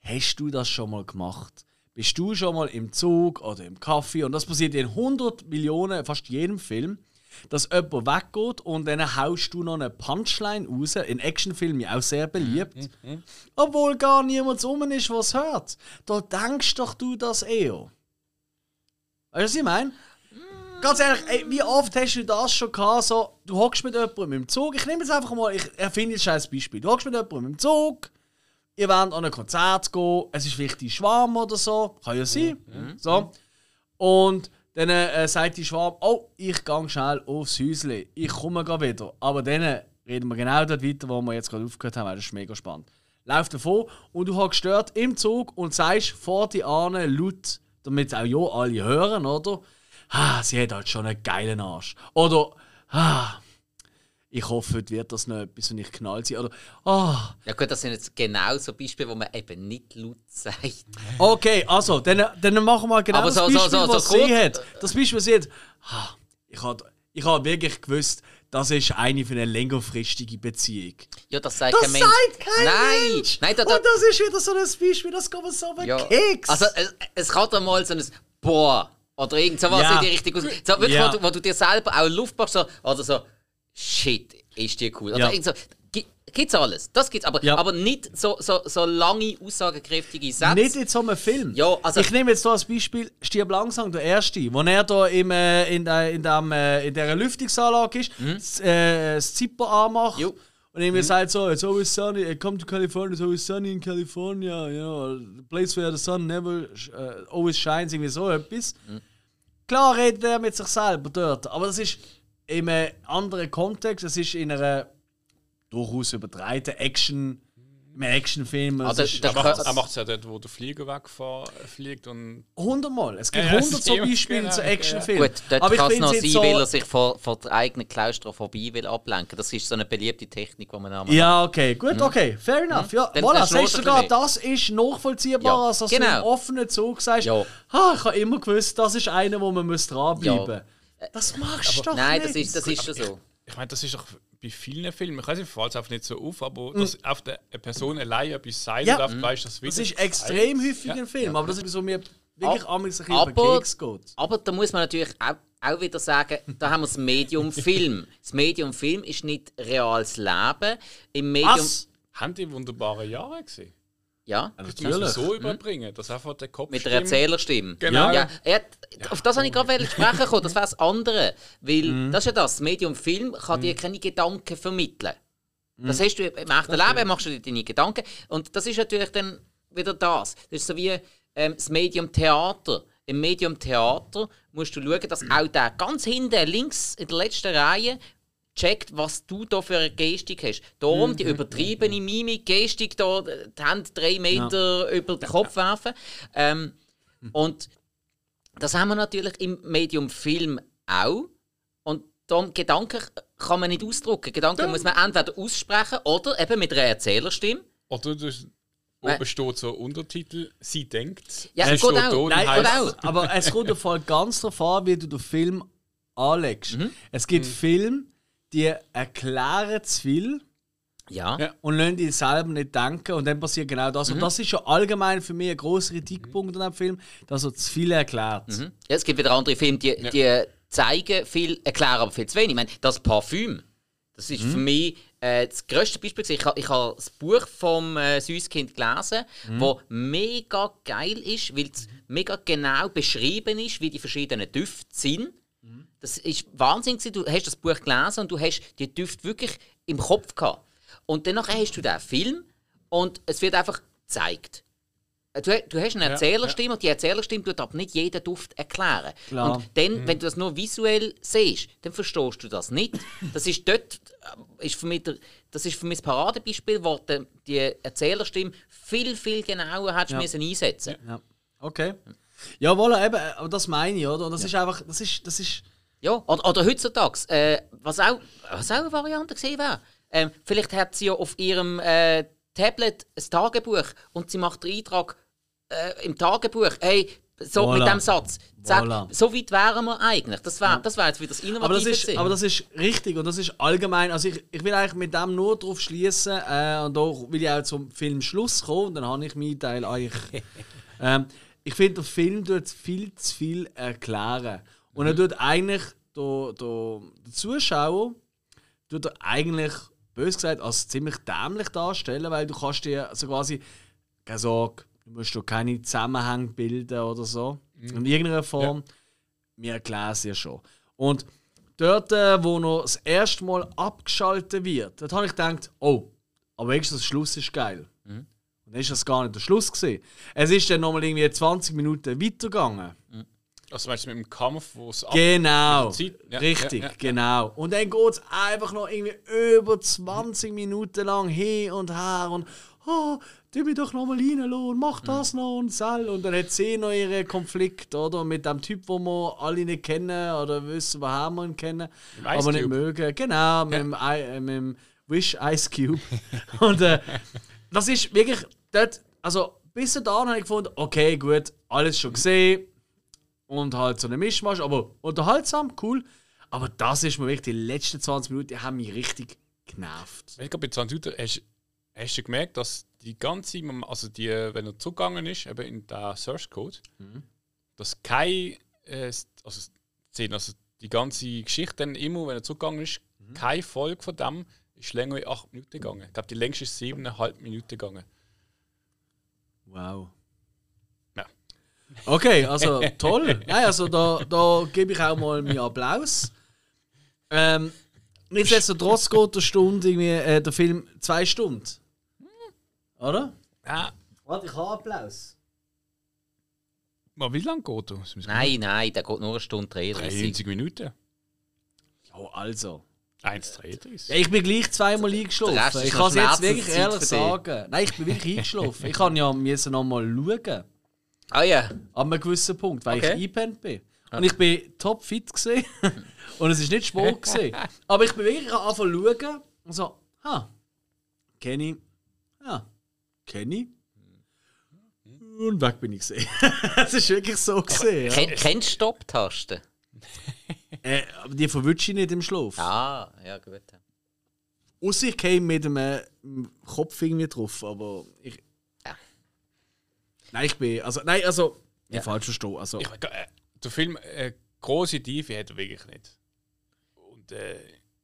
hast du das schon mal gemacht? Bist du schon mal im Zug oder im Kaffee und das passiert in 100 Millionen, fast jedem Film, dass jemand weggeht und dann haust du noch eine Punchline raus, in Actionfilmen auch sehr beliebt, obwohl gar niemand um ist, was hört. Da denkst doch du das eher. Weißt du, was ich meine? Ganz ehrlich, ey, wie oft hast du das schon gehabt? So, du hockst mit jemandem im Zug. Ich nehme jetzt einfach mal, ich erfinde jetzt ein scheiß Beispiel. Du hockst mit jemandem im Zug, ihr wollt an ein Konzert gehen, es ist vielleicht die Schwarm oder so, kann ja sein. So. Und dann äh, sagt die Schwarm, oh, ich gehe schnell aufs Häusle, ich komme gleich wieder. Aber dann reden wir genau dort weiter, wo wir jetzt gerade aufgehört haben, weil das ist mega spannend. Lauf davon und du hockst dort im Zug und sagst vor die Ahne laut, damit auch ja alle hören, oder? Ah, sie hat halt schon einen geilen Arsch. Oder, ah, ich hoffe, wird das noch etwas und ich knall sie. Oder, ah, Ja gut, das sind jetzt genau so Beispiele, wo man eben nicht laut sagt. Okay, also, dann, dann machen wir genau Aber das so- Beispiel, so- so was sie hat. Das Beispiel, was sie hat. Ah, Ich habe ich hab wirklich gewusst, das ist eine für eine längerfristige Beziehung. Ja, das sagt Das kein Mensch. sagt kein Nein! Mensch! Nein, da, da, Und das ist wieder so ein Beispiel, das mir so den ja. Keks. Also es, es kann doch mal so ein Boah Oder irgend sowas Ja. in die Richtung. So, wirklich, Ja. wo, du, wo du dir selber auch Luft machst, so, oder so, shit, ist die cool. Oder Ja. irgend so, gi- gibt's alles. Das gibt's, aber, Ja. aber nicht so, so, so lange, aussagekräftige Sätze. Nicht in so einem Film. Ja, also- ich nehme jetzt hier als Beispiel Stirb langsam, der erste, wo er da im, äh, in, der, in, dem, äh, in dieser Lüftungsanlage ist, das, äh, das Zipper anmacht. Mhm. Jo. Mhm. Und irgendwie sagt so, it's always sunny, uh, come to California, it's always sunny in California, you know, the place where the sun never uh, always shines, irgendwie so etwas. Mhm. Klar redet er mit sich selber dort, aber das ist in einem anderen Kontext, es ist in einer durchaus übertreiten Action, im Actionfilm. es Also, ist- der Er macht macht's ja dort, wo der Flieger wegfliegt und. Hundertmal. Es gibt Ja, ja, hundert so Beispiele immer- zu genau, Actionfilmen. Gut, dort Aber kann es noch es sein, so, weil er sich vor, vor der eigenen Klaustrophobie will ablenken Das ist so eine beliebte Technik, die man einmal Ja, okay, gut, okay, fair enough. Ja, Mhm. Dann- voilà, sagst du sogar, das ist nachvollziehbar, Ja, als dass du genau. im offenen Zug sagst, Ja. ah, ich habe immer gewusst, das ist einer, wo man muss dranbleiben muss. Das machst du doch Nein, nicht. das ist, das ist schon so. Ich meine, das ist doch bei vielen Filmen, ich weiß nicht, fällt es einfach nicht so auf, aber dass auf der eine Person allein etwas Mm. Ja. und auf weißt, das Das wieder ist extrem häufig ein Film, aber das ist so mir wirklich Ab- ein bisschen über den aber- Keks geht. Aber da muss man natürlich auch, auch wieder sagen, da haben wir das Medium Film. Das Medium Film ist nicht reales Leben. Im Medium. Was? Haben die wunderbare Jahre gesehen? Ja, Das muss man so überbringen, dass einfach der Kopf mit der. Erzählerstimme. Genau. Ja, hat, auf das habe ich gerade sprechen kommen, das wäre das andere. Weil das ist ja das, das Medium Film kann dir keine Gedanken vermitteln. Das hast du im echten Leben, machst du dir deine Gedanken. Und das ist natürlich dann wieder das. Das ist so wie ähm, das Medium Theater. Im Medium Theater musst du schauen, dass auch der ganz hinten links in der letzten Reihe checkt, was du da für eine Gestik hast. Darum die übertriebene Mimik, Gestik, da, die Hände drei Meter über den Kopf werfen. Ähm, und das haben wir natürlich im Medium Film auch. Und darum, Gedanken kann man nicht ausdrucken. Gedanken muss man entweder aussprechen oder eben mit einer Erzählerstimme. Oder du, Nein. oben steht so Untertitel, sie denkt. Ja, geht steht auch. Nein, auch. Aber es kommt auf Fall ganz darauf an, wie du den Film anlegst. Mhm. Es gibt Filme, die erklären zu viel Ja. Ja. und lassen die selber nicht denken und dann passiert genau das. Mhm. Und das ist ja allgemein für mich ein grosser Kritikpunkt an dem Film, dass er zu viel erklärt. Ja, es gibt wieder andere Filme, die, die zeigen viel, erklären aber viel zu wenig. Ich meine, das Parfüm, das ist für mich äh, das grösste Beispiel. Ich habe ich ha das Buch vom äh, Süßkind gelesen, wo mega geil ist, weil es mega genau beschrieben ist, wie die verschiedenen Düfte sind. Das ist Wahnsinn. Du hast das Buch gelesen und du hast die Düfte wirklich im Kopf gehabt. Und dann hast du den Film und es wird einfach gezeigt. Äh, Du, du hast eine Erzählerstimme und die Erzählerstimme tut aber nicht jeden Duft erklären. Klar. Und dann, wenn du das nur visuell siehst, dann verstehst du das nicht. Das ist dort, äh, ist für mich, der, das ist für mich das Paradebeispiel, wo die, die Erzählerstimme viel, viel genauer hättest müssen einsetzen Ja. Okay. Ja, voilà, eben, äh, aber das meine ich, oder? Und das ist einfach, das ist, das ist, Ja, oder, oder heutzutage, äh, was, auch, was auch eine Variante gesehen wäre. Ähm, vielleicht hat sie ja auf ihrem äh, Tablet ein Tagebuch und sie macht den Eintrag äh, im Tagebuch, hey, so Voilà. mit dem Satz. Zack, Voilà. So weit wären wir eigentlich. Das wäre das wär jetzt wieder das Innovative. aber das, ist, aber das ist richtig und das ist allgemein. Also ich, ich will eigentlich mit dem nur darauf schließen äh, und da will ich auch zum Filmschluss kommen und dann habe ich meinen Teil eigentlich. ähm, ich finde, der Film tut viel zu viel erklären. Und er tut eigentlich der, der, der Zuschauer tut er eigentlich, bös gesagt, als ziemlich dämlich darstellen, weil du kannst dir so quasi, keine Sorge, du musst dir keine Zusammenhänge bilden oder so. In irgendeiner Form. Wir erklären es ja schon. Und dort, äh, wo noch das erste Mal abgeschaltet wird, dort habe ich gedacht, oh, aber wenigstens der Schluss ist geil. Und dann ist das gar nicht der Schluss gewesen. Es ist dann nochmal irgendwie 20 Minuten weitergegangen. Also meinst du mit dem Kampf, wo es Genau. Ja, Richtig, ja, ja. genau. Und dann geht es einfach noch irgendwie über 20 Minuten lang hin und her und oh, tu mich doch nochmal reinlassen und mach das noch und sell. Und dann hat sie noch ihren Konflikt, oder? Mit dem Typ, den wir alle nicht kennen oder wissen, woher wir ihn kennen, aber nicht mögen. Genau, mit, dem, I- äh, mit dem Wish Ice Cube. und äh, das ist wirklich dort, also bis dahin habe ich gefunden, okay, gut, alles schon gesehen und halt so eine Mischmasch, aber unterhaltsam, cool. Aber das ist mir wirklich, die letzten 20 Minuten die haben mich richtig genervt. Ich glaube, bei 20 Minuten hast, hast du gemerkt, dass die ganze, also die, wenn er zurückgegangen ist, eben in den Source Code, Mhm. dass kein äh, also Szene, also die ganze Geschichte dann immer, wenn er zurückgegangen ist, keine Folge von dem ist länger als 8 Minuten gegangen. Ich glaube, die längste ist 7,5 Minuten gegangen. Wow. Okay, also toll. Nein, also da, da gebe ich auch mal meinen Applaus. Ähm, nichtsdestotrotz geht der Stunde irgendwie, äh, der Film zwei Stunden. Oder? Ja. Warte, ich habe Applaus. Aber wie lange geht er? Nein, nein, der geht nur eine Stunde 33. 93 Minuten. Ja, also. 1,33. Ja, ich bin gleich zweimal eingeschlafen. Der Rest ist Ich kann es jetzt wirklich ehrlich sagen. Nein, ich bin wirklich eingeschlafen. Ich kann ja müssen noch mal schauen. Ah ja. An einem gewissen Punkt, weil Okay. ich eingepennt bin. Und ich bin top fit gesehen. und es ist nicht Sport gesehen. Aber ich bin wirklich angefangen zu schauen und so, ha, kenne ich. Ja, kenne ich. Und weg bin ich gesehen. Es ist wirklich so gesehen. Ja. Ken, kennst du Stopp-Tasten? Äh, aber die verwünsche ich nicht im Schlaf. Ah, ja, gut. Außer ich käme mit dem äh, Kopf irgendwie drauf, aber ich. Ja. Nein, ich bin. Also, nein, also. Ja. Ich falsch verstehe. Also, Ich, äh, der Film, äh, große Tiefe hat er wirklich nicht. Und äh,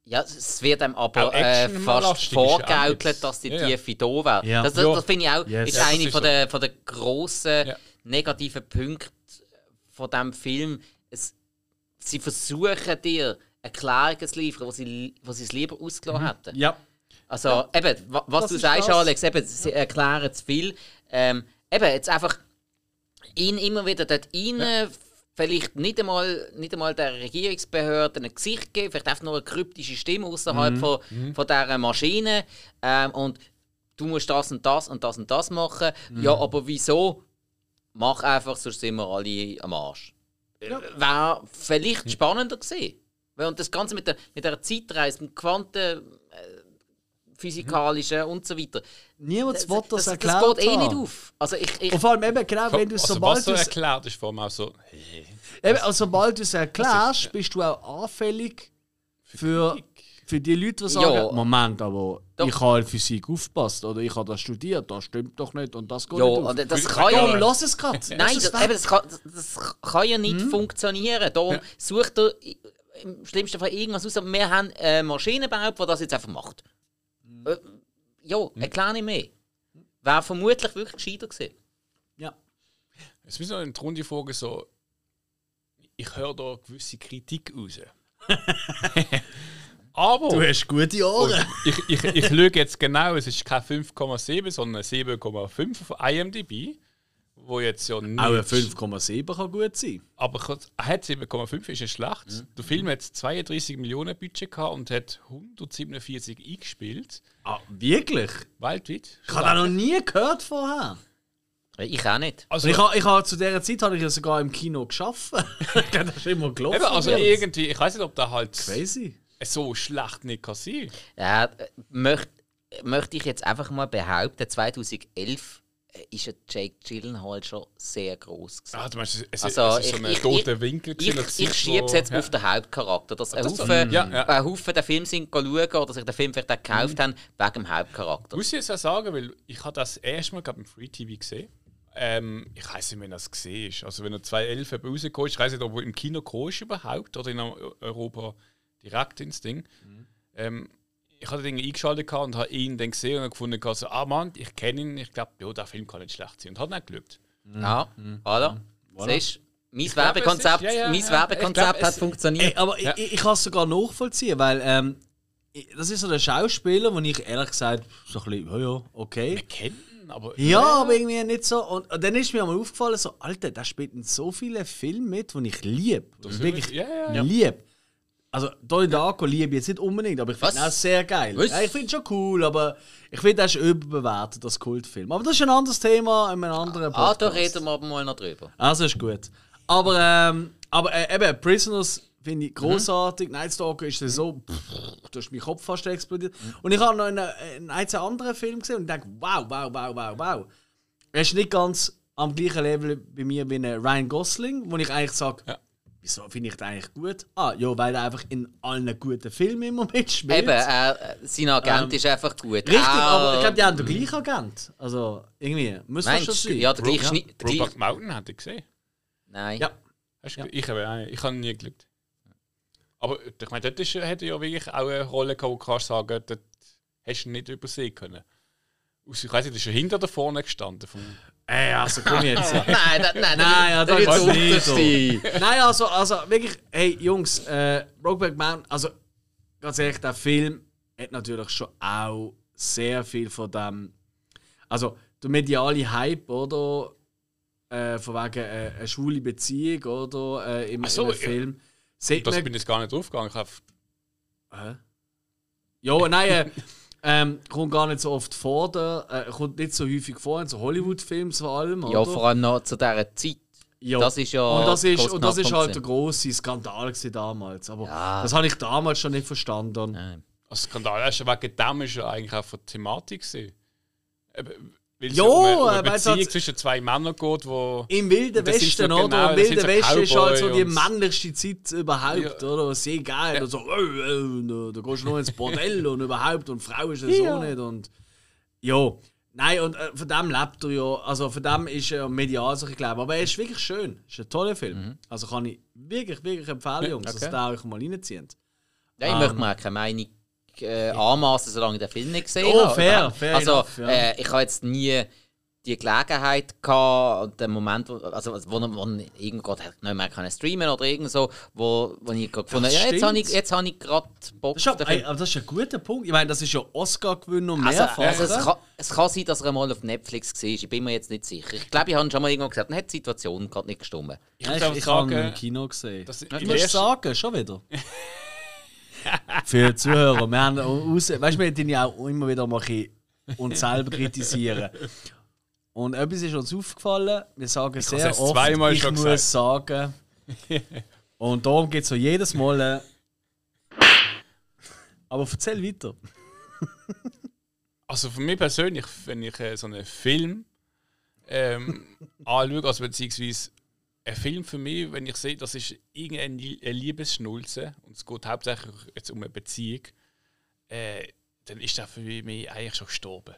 Ja, es wird einem aber Auch äh, fast ja nichts. dass die Ja, ja. Tiefe da wäre. Ja. Das, das, Ja. das finde ich auch Yes. ist Ja, das eine ist von, so. der, von der grossen Ja. negativen Punkte von diesem Film. Es, sie versuchen dir Erklärungen zu liefern, wo sie, wo sie es lieber ausgelassen hätten. ja. Also, eben, wa- was Das du sagst, das. Alex, eben, sie erklären zu viel. Ähm, eben, jetzt einfach ihn immer wieder dort rein, vielleicht nicht einmal, nicht einmal der Regierungsbehörde ein Gesicht geben, vielleicht einfach nur eine kryptische Stimme außerhalb Mhm. von, von dieser Maschine. Ähm, und du musst das und das und das und das machen. Mhm. Ja, aber wieso? Mach einfach, sonst sind wir alle am Arsch. Ja. Wäre vielleicht spannender gewesen. Weil- Und das Ganze mit der, mit der Zeitreise, mit Quanten. Äh, physikalischen und so weiter. Niemand will das, das, erklärt das geht eh nicht auf. Also ich, ich, Und vor allem eben, genau, wenn du also, sobald was du es erklärt ist, vor allem auch so. eben, also, sobald du es erklärst, ja. bist du auch anfällig für, für die Leute, die Ja. sagen, Moment, aber Doch. ich habe in Physik aufgepasst oder ich habe das studiert, das stimmt doch nicht und das geht ja, nicht auf. und das kann ja Darum Ja. lass es gerade. Nein, das, es eben, das, kann, das, das kann ja nicht funktionieren. Darum Ja. sucht er im schlimmsten Fall irgendwas aus. Aber wir haben eine Maschine gebaut, die das jetzt einfach macht. Äh, ja, erklär nicht mehr. Wäre vermutlich wirklich gescheiter gewesen. Ja. Es ist so in der Runde Frage so, ich höre da gewisse Kritik raus. Aber Du hast gute Ohren. ich, ich, ich schaue jetzt genau, es ist kein 5,7, sondern 7,5 auf IMDb, wo jetzt ja nicht... Auch ein 5,7 kann gut sein. Aber er hat 7,5, ist nicht schlecht. Mhm. Der Film hat 32 Millionen Budget gehabt und hat 147 eingespielt. Ah, wirklich? Weltweit. Ich habe das noch nie gehört vorher. Ich auch nicht. Also, ich habe, ich habe, zu dieser Zeit habe ich ja sogar im Kino geschafft. das ist immer gelaufen. eben, also jetzt. irgendwie, ich weiß nicht, ob der halt Crazy. so schlecht nicht kann sein. Ja, äh, möchte möchte ich jetzt einfach mal behaupten, 2011 äh, ist ja Jake Gyllenhaal schon sehr groß gewesen. Ah, du meinst, es, Also, es ist so ich- ein ich- toter ich- Winkel. Ich, gewesen, ich schiebe es jetzt ja. auf den Hauptcharakter. Dass ein, das- Haufen, ja, ja. ein Haufen den Film sind schauen oder sich den Film vielleicht auch Mhm. gekauft haben, wegen dem Hauptcharakter. Muss ich jetzt auch sagen, weil ich habe das erste Mal im Free TV gesehen. Ähm, ich weiß nicht, wenn das gesehen ist. Also wenn er 2011 eben rausgekommen ist, ich weiß nicht, ob er im Kino gekommen ist überhaupt oder in Europa direkt ins Ding. Ähm, ich hatte den eingeschaltet gehabt und habe ihn dann gesehen und gefunden, gehabt, so, ah Mann, ich kenne ihn, ich glaube, ja, der Film kann nicht schlecht sein. Und hat nicht geschaut. Ja, voilà. Siehst du, mein glaube, Werbekonzept, ist- ja, ja, mein ja. Werbekonzept Ich glaube, hat es- funktioniert. Ey, aber Ja. ich, ich kann es sogar nachvollziehen, weil ähm, ich- das ist so der Schauspieler, wo ich ehrlich gesagt so ein bisschen, ja, ja, okay. Wir kennen ihn, aber. Ja, aber irgendwie nicht so. Und, und dann ist mir mal aufgefallen, so, Alter, der spielt in so vielen Filmen mit, die ich liebe. ist Wirklich wirklich- ja, ja. liebe. Also, Donnie Darko liebe ich jetzt nicht unbedingt, aber ich finde ihn auch sehr geil. Ja, ich finde schon cool, aber ich finde, er ist überbewertet, das Kultfilm. Aber das ist ein anderes Thema in einem anderen Ah, Podcast. da reden wir aber mal noch drüber. Also ist gut. Aber, ähm, aber äh, eben, Prisoners finde Mhm. ich großartig. Night Stalker ist so, pff, da ist mein Kopf fast explodiert. Und ich habe noch einen, einen, einen anderen Film gesehen und denke, wow, wow, wow, wow, wow. Er ist nicht ganz am gleichen Level bei mir wie ein Ryan Gosling, wo ich eigentlich sage, Ja. Wieso finde ich den eigentlich gut? Ah, ja, weil er einfach in allen guten Filmen immer mitspielt. Eben, äh, äh, sein Agent ist einfach gut. Ähm, Richtig, Ah, aber ich glaube, die haben den gleichen Agent. Also, irgendwie, muss das schon sein. Ja, der gleiche Schnitt. gleiche- Mountain hat er gesehen. Nein. Ja. Hast du- Ich habe nicht. ich habe nie geschaut. Aber ich meine, dort ist, hat er ja wirklich auch eine Rolle gehabt, wo du kannst sagen, dort hast du nicht übersehen können. Ich weiß nicht, ist er hinter oder vorne gestanden? Vom Ey, also komm jetzt. Nein, nein, nein, Nein, das das ist nicht so. Nein, also, also wirklich, hey Jungs, äh, Brokeback Mountain, also ganz ehrlich, der Film hat natürlich schon auch sehr viel von dem, also der mediale Hype, oder? Äh, von wegen äh, eine schwule Beziehung, oder? Äh, im, so, im. Film. Sieht Das man- bin ich jetzt gar nicht draufgegangen. Hä? Ja, nein, äh, ähm, kommt gar nicht so oft vor, der, äh, kommt nicht so häufig vor in so Hollywood-Filmen vor allem. Ja, oder? vor allem noch zu dieser Zeit. Ja. Das ist ja. Und das ist, und das ist halt der grosse Skandal damals. Aber Ja. das habe ich damals schon nicht verstanden. Nein. als Skandal, erst wegen dem ist ja eigentlich auch von der Thematik gewesen. Weil es Ja, ja um eine, um äh, eine Beziehung zwischen zwei Männern geht, wo... Im Wilden Westen, oder? genau, Im Wilden Westen ist halt so die männlichste Zeit überhaupt, Ja. oder? Sehr geil. Und so, äh, äh, da, da gehst du noch ins Bordell und überhaupt und Frau ist das Ja. so nicht. Und ja. Nein, und äh, von dem lebt er ja, also von dem ist er medial, so ich glaube. Aber er ist wirklich schön. Ist ein toller Film. Also kann ich wirklich, wirklich empfehlen, Jungs, dass okay. ihr euch mal reinzieht. Ja, ich Ähm. möchte mir auch keine Meinung äh, anmaßen, solange ich den Film nicht gesehen Oh, habe. fair, fair Also, enough, ja. äh, ich habe jetzt nie die Gelegenheit gehabt, und den Moment, wo, also, wo, wo, wo irgendwo nicht mehr können streamen oder irgend so, wo, wo ich gerade gefunden habe, ja, jetzt habe ich, jetzt habe ich gerade Bock Das ist, auf den aber, ey, aber das ist ein guter Punkt. Ich meine, das ist ja Oscar-Gewinn und Also, mehrfach. also es, kann, es kann sein, dass er einmal auf Netflix war. Ich bin mir jetzt nicht sicher. Ich glaube, ich habe schon mal irgendwo gesagt, dann hat die Situation gerade nicht gestimmt. Ich muss ich, einfach ich habe ihn im Kino gesehen. dass Ich muss sagen, schon wieder. Für die Zuhörer. Wir haben raus, weißt, wir tun ja auch immer wieder mal uns selber kritisieren. Und etwas ist uns aufgefallen. Wir sagen hab's sehr oft, zweimal ich schon muss gesagt. sagen. Und darum geht es so jedes Mal. Äh, aber erzähl weiter. Also für mich persönlich, wenn ich äh, so einen Film ähm, anschaue, also beziehungsweise ein Film für mich, wenn ich sehe, das ist irgendeine Lie- eine Liebesschnulze und es geht hauptsächlich jetzt um eine Beziehung, äh, dann ist der für mich eigentlich schon gestorben.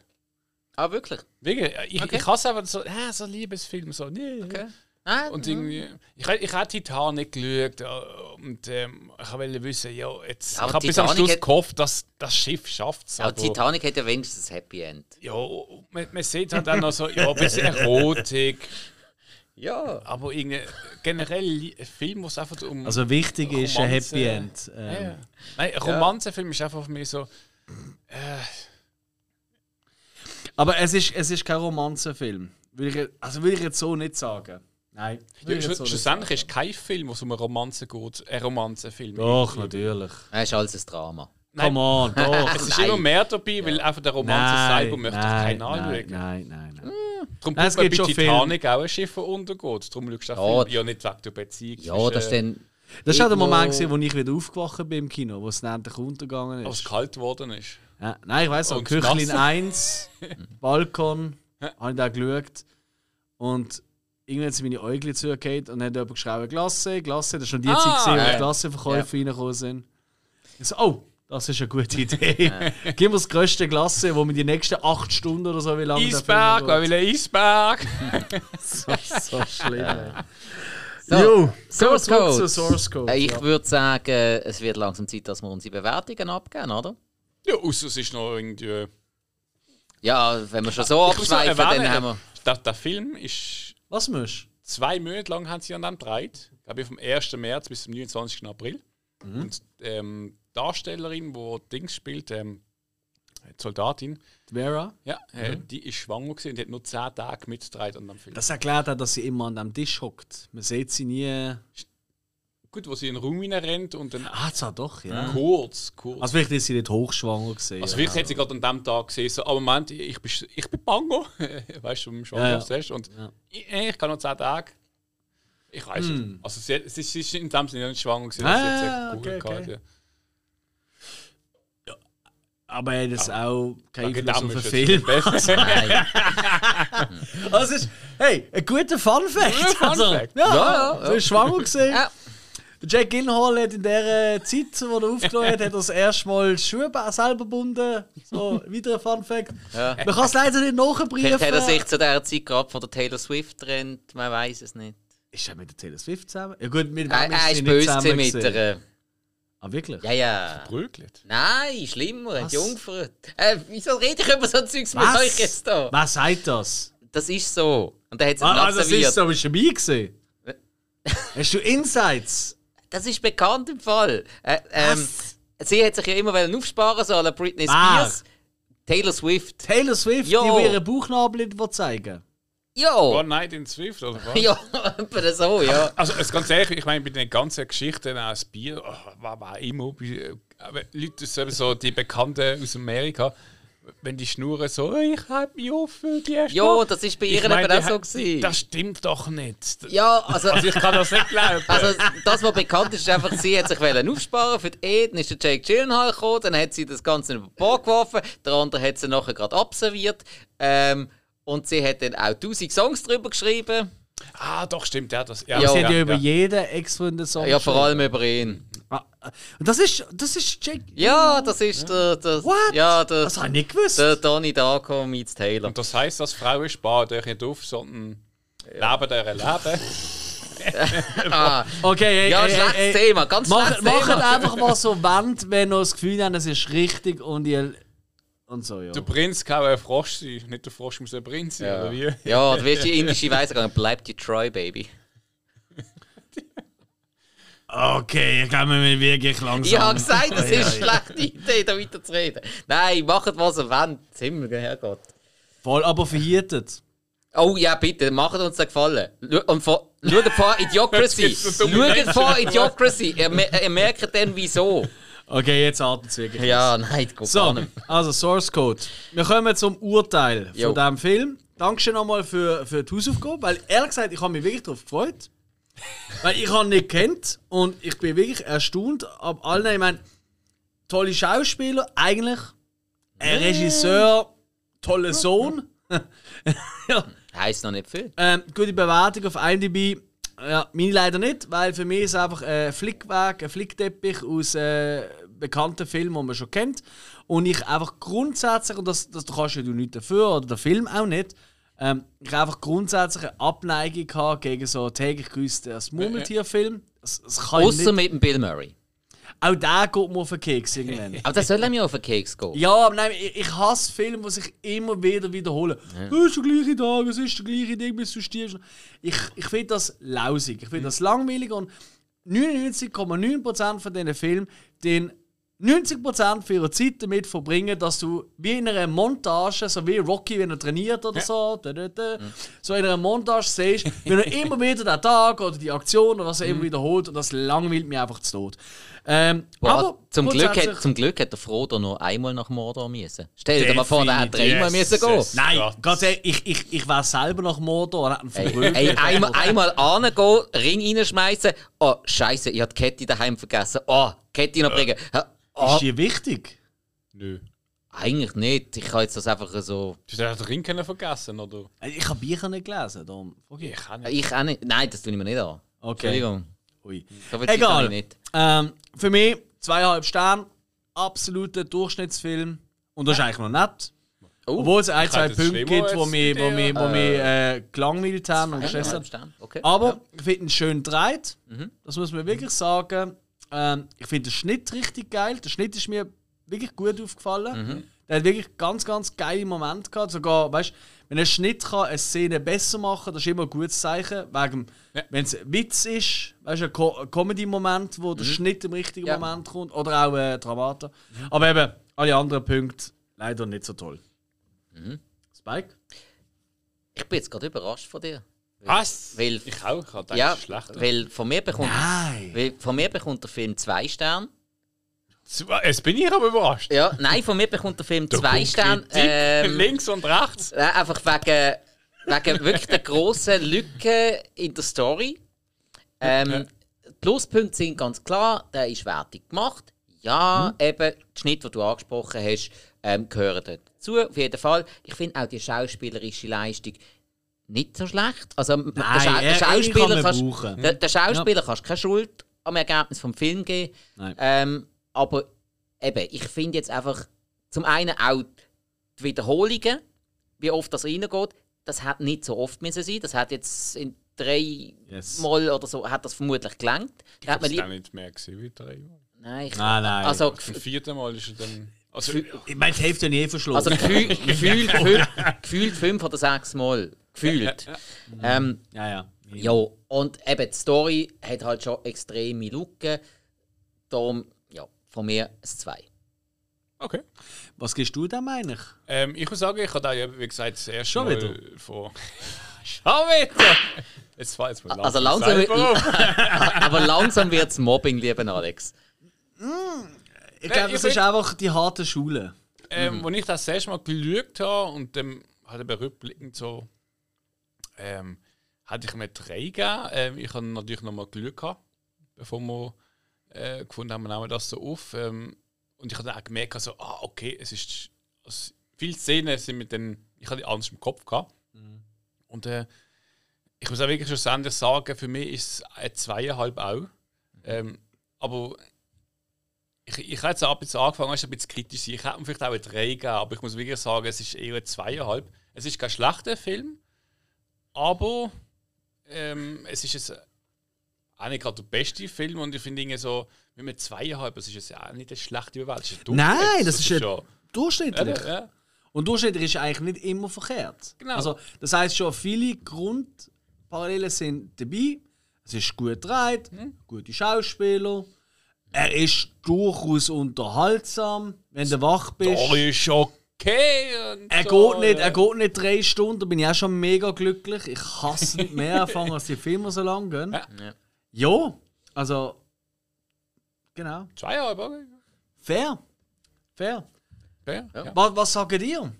Ah, wirklich? Wirklich, ich, Okay. ich hasse einfach so, ah, so ein Liebesfilm, so, nee. Okay. Ah, Und irgendwie, ich, ich habe Titanic geschaut und ähm, ich wollte wissen, ja, jetzt, Ja, ich habe bis am Schluss hat- gehofft, dass das Schiff schafft es. aber Titanic hat ja wenigstens ein Happy End. Ja, man, man sieht halt dann noch so, ja, ein bisschen Erotik, Ja. aber generell ein Film, wo es einfach um. Also wichtig ist ein Romanze. Happy End. ja, Ähm, ja. Nein, ein Romanzenfilm ist einfach für mich so. Äh, Aber es ist, es ist kein Romanzenfilm. Also will ich jetzt so nicht sagen. Nein. ja, jetzt so nicht schlussendlich sagen. ist kein Film, wo es um eine Romanze geht, ein Romanzenfilm. Doch, natürlich. Das ist alles ein Drama. Nein. Come on, doch. Es ist Nein. immer mehr dabei, weil einfach der Romanze selber möchte ich nein, keinen nein, anschauen. nein, nein, nein. Darum Nein, es gibt schon Titanic auch ein Schiff, das untergeht. Darum schaust du Ja. auch Film. Ja, nicht wegen der Beziehung. Ja, das ist zwischen- dann. Das ist auch der Moment, gewesen, wo ich wieder aufgewacht bin im Kino, wo es endlich untergegangen als es ist. kalt geworden ist. Ja, nein, ich weiß Küchlin nass. 1, Balkon, Ja. habe ich da geschaut. Und irgendwann sind meine Äugel zugehört und dann hat jemand geschrieben, Glasse, Glasse. Das war schon die Ah, Zeit, gewesen, wo ja. die Klassenverkäufe reingekommen sind. Ich so, oh, das ist eine gute Idee. Gib mir das größte Glasse, wo wir die nächsten acht Stunden oder so, wie lange der Eisberg, will ein Eisberg? So, so schlimm. ey. So, Jo, Source Code. zu Source Code. Ich ja. würde sagen, es wird langsam Zeit, dass wir unsere Bewertungen abgeben, oder? Ja, außer es ist noch irgendwie. Ja, wenn wir schon so abschweifen, dann haben wir. Der, der Film ist Was musst zwei Monate lang haben sie an dem gedreht. Ich glaube, vom 1. März bis zum 29. April. Mhm. Und ähm, Darstellerin, die Dings spielt, ähm, die Soldatin? Vera? ja, äh, die ist schwanger gewesen und hat nur 10 Tage mitgedreht an dem Film. Das erklärt auch, dass sie immer an dem Tisch hockt. Man sieht sie nie. Gut, wo sie in den Raum rennt und dann Ah, zwar doch, ja. kurz, kurz. Also vielleicht ist sie nicht hochschwanger gesehen. Also vielleicht hat sie gerade an dem Tag gesehen, so, aber Moment, ich bin, ich bin Bango, weißt du, im Schwangerschaftstest und Ja. ich, ich kann noch 10 Tage. Ich weiß Hm. nicht. Also sie, sie, sie ist in dem Sinne nicht schwanger gewesen, Ah, sie jetzt eine okay, okay. gehabt, Aber er hat jetzt auch keinen Einfluss auf den es Film. Also es ist, hey, ein guter Fun Fact. Ja, Fun also. Ja, Ja, ja, sie ist schwanger gesehen. Ja. Jack Gyllenhaal hat in der Zeit, wo er aufgenommen hat, hat er das erste Mal Schuhe selber gebunden. So, wieder ein Fun Fact. Ja. Man kann es leider nicht nachbriefen. Vielleicht hat er sich zu dieser Zeit gerade von der Taylor Swift trennt, man weiß es nicht. Ist er mit der Taylor Swift zusammen? Ja gut, mit Er, wem sie ist nicht böse zusammen mit der. Ah, wirklich? Ja, ja. Brögelt. Nein, schlimmer, Was? Jungfer. Äh, wieso rede ich über so Zeugs mit Was? euch jetzt da? Wer sagt das? Das ist so. Und dann hat sie Ah, ah, das ist so, bist du dabei gewesen? Hast du Insights? Das ist bekannt im Fall. Äh, ähm, sie hat sich ja immer wollen aufsparen so à la Britney? Spears. Taylor Swift. Taylor Swift, Jo. die ihre Bauchnabel nicht will zeigen Ja. One Night in Swift, oder was? Ja, etwa so, ja. Also, also ganz ehrlich, ich meine, bei den ganzen Geschichten auch das Bier, oh, war, war immer. bei- Aber Leute, so, so die Bekannten aus Amerika, wenn die schnurren so, «Oh, ich halte mich offen, die erste Ja, Mal». das ist bei ihr eben auch so gewesen. Das stimmt doch nicht. Ja, also, Also ich kann das nicht glauben. also das, was bekannt ist, ist einfach, sie hat sich wollen aufsparen für die Ehe, dann ist der Jake Gyllenhaal gekommen, dann hat sie das Ganze über den Bord geworfen, der andere hat sie nachher gerade abserviert ähm, und sie hat dann auch 1000 Songs drüber geschrieben. ah, doch, stimmt, ja. Das, ja, Ja, Sie ja, hat ja über ja. jeden Ex-Freund einen Song Ja, vor allem über ihn. Ah, ah, Und das ist, das ist Jake. Ja, das ist der, der What? ja, der, Das habe ich nicht gewusst. der Donnie Darko meets Taylor. Und das heisst, dass Frauen sparen euch nicht auf, sondern leben ihr Leben. Ah, Okay, ey, ja, ey, schlechtes ey. Thema, ganz Macht, schlechtes macht Thema. einfach mal so Wand, wenn ihr das Gefühl habt, es ist richtig und ihr. Und so, ja. Der Prinz kann auch ein Frosch sein, nicht der Frosch muss ein Prinz sein, Ja, oder wie? ja du wirst die indische Weise gegangen, bleibt die Troy, Baby. Okay, ich glaube, wir wirklich langsam. Ich habe gesagt, das ist eine schlechte Idee, da weiter zu reden. Nein, macht was ihr wollt. Himmel, Herrgott. Voll, aber verhütet. Oh ja, bitte, macht uns einen Gefallen. Schau- Und vor, schaut vor Idiocracy. Schaut vor Idiocracy. Ihr, ihr merkt dann wieso. Okay, jetzt atmet es wirklich. Ja, nein, geht So, nicht. also Source Code. Wir kommen zum Urteil Jo. von diesem Film. Dankeschön nochmal für, für die Hausaufgabe, weil ehrlich gesagt, ich habe mich wirklich darauf gefreut. weil ich habe ihn nicht kennt und ich bin wirklich erstaunt ab allen. Ich meine, tolle Schauspieler, eigentlich. Ein Regisseur, toller Sohn. ja. Heisst noch nicht viel. Ähm, gute Bewertung auf IMDb. Ja, meine leider nicht, weil für mich ist es einfach ein Flickwerk, ein Flickteppich aus äh, bekannten Filmen, die man schon kennt. Und ich einfach grundsätzlich, und das, das da kannst du nicht dafür, oder der Film auch nicht, ähm, ich einfach grundsätzlich eine Abneigung habe gegen so täglich grüßt das Murmeltierfilm. Außer mit dem Bill Murray. Auch der geht mir auf den Keks irgendwann. Aber das soll mir auf den Keks gehen. Ja, aber nein, ich, ich hasse Filme, die sich immer wieder wiederholen. Es ist der gleiche Tag, es ist der gleiche Ding, bis du stirbst. Ich, ich finde das lausig, ich finde das langweilig und 99,9% von diesen Filmen den 90% für ihre Zeit damit verbringen, dass du wie in einer Montage, so wie Rocky, wenn er trainiert oder so, da, da, da, so in einer Montage siehst, wenn er immer wieder den Tag oder die Aktion oder was er immer wiederholt und das langweilt mich einfach zu tot. Ähm, Boah, aber zum, Glück hat, zum Glück hat der Frodo nur einmal nach Mordor müssen. Stell dir mal vor, der hat dreimal müssen gehen. Nein, Gott. ganz ehrlich, ich, ich, ich wäre selber nach Mordor und hätte ihn Ey, ey, einmal, einmal angehen, Ring reinschmeißen. Oh, Scheiße, ich habe die Kette daheim vergessen. Oh, Kette noch bringen. Oh, Ist die wichtig? Nö. eigentlich nicht. Ich kann jetzt das einfach so. Du hast den Ring können vergessen, oder? Ich habe Bücher nicht gelesen, darum. Okay. Ich kann nicht. Ich auch nicht. Nein, das tue ich mir nicht an. okay. Entschuldigung. Ui. So Egal. nicht. Ähm, für mich zweieinhalb Sterne, absoluter Durchschnittsfilm. Und das ist eigentlich noch nett. Oh, Obwohl es ein, zwei Punkte gibt, wo mich, wo dir. wo mich äh, gelangweilt haben und gestresst haben. Okay. Aber ich finde ihn schön gedreht. Mhm. Das muss man wirklich sagen. Ähm, ich finde den Schnitt richtig geil. Der Schnitt ist mir wirklich gut aufgefallen. Mhm. Der hat wirklich ganz, ganz geile Momente gehabt. Sogar, weißt wenn ein Schnitt kann eine Szene besser machen kann, das ist immer ein gutes Zeichen. Wegen, Ja. Wenn es Witz ist, weißt du, ein, Co ein Comedy-Moment, wo der Schnitt im richtigen Mhm. Ja. Mhm. Moment kommt. Oder auch ein Dramater. Aber eben, alle anderen Punkte leider nicht so toll. Mhm. Spike? Ich bin jetzt gerade überrascht von dir. Was? Weil, Ich auch. Ich habe ja, schlechter. weil von mir bekommt, Nein! weil von mir bekommt der Film zwei Sterne. Jetzt bin ich aber überrascht. Ja, nein, von mir bekommt der Film Der zwei Sterne. Ähm, Links und rechts. äh, einfach wegen, wegen wirklich der grossen Lücke in der Story. Ähm, Ja. Die Pluspunkte sind ganz klar, der ist wertig gemacht. Ja, Mhm. eben, die Schnitt, die du angesprochen hast, ähm, gehören dazu. Auf jeden Fall. Ich finde auch die schauspielerische Leistung nicht so schlecht. Also, der, er- der er kann Schauspieler man kannst, der, der Schauspieler kannst keine Schuld am Ergebnis vom Film geben. Nein. Ähm, aber eben, ich finde jetzt einfach zum einen auch die Wiederholungen, wie oft das reingeht, das hat nicht so oft müssen sein. Das hat jetzt in drei Yes. Mal oder so hat das vermutlich gelangt. Ich Da hat man es dann nicht mehr gesehen wie dreimal. Nein, ich, Nein, nein. also, Zum vierten Mal ist er dann. Also, ich meine, die Hälfte habe ich eh verschlafen. also gefühlt, gefühlt, fünf, gefühlt fünf oder sechs Mal. Gefühlt. Ähm, ja, ja. ja, und eben die Story hat halt schon extreme Lücken. Darum, ja, von mir ein 2. okay. Was gibst du dem eigentlich? Ähm, ich muss sagen, ich habe da ja, wie gesagt, das erste Schon Mal wieder? vor. Schon wieder! Jetzt war jetzt mal Also langsam, selber auf. aber langsam wird es Mobbing, lieber Alex. Ich glaube, ich das bin- ist einfach die harte Schule. Ähm, Als ich das erste Mal geschaut habe und dann hat er rückblickend so, ähm, hatte ich mir drei gegeben. Ähm, ich habe natürlich nochmal geschaut, gehabt, bevor wir äh, gefunden haben, wir nehmen das so auf. Ähm, und ich habe dann auch gemerkt, so, ah, okay, es ist. Also, viele Szenen sind mit den. Ich hatte die Angst im Kopf gehabt. Und äh, ich muss auch wirklich schlussendlich sagen, für mich ist es ein zweieinhalb auch. Ähm, aber ich, ich habe jetzt auch ein bisschen angefangen, du, ein bisschen kritisch. Ich hätte mir vielleicht auch eine 3 gegeben, aber ich muss wirklich sagen, es ist eher ein zweieinhalb. Es ist kein schlechter Film, aber ähm, es ist jetzt auch nicht gerade der beste Film und ich finde irgendwie so, wenn man zweieinhalb, das ist jetzt auch nicht eine schlechte Bewertung. Das ist Nein, das ist ein- schon. Durchschnittlich. Ja, ja. Und durchschnittlich ist eigentlich nicht immer verkehrt. Genau. Also, das heißt schon, viele Grundparallelen sind dabei. Es ist gut gedreht, Hm? gute Schauspieler. Er ist durchaus unterhaltsam, wenn du wach bist. Da ist okay. Und Er so, geht, nicht, ja. er geht nicht drei Stunden, da bin ich auch schon mega glücklich. Ich hasse nicht mehr anfangen, als die Filme so lang gehen. Ja. Ja. Also. Genau. Zweieinhalb, okay. Fair. Fair. Ja, ja. Was, was sagen ihr?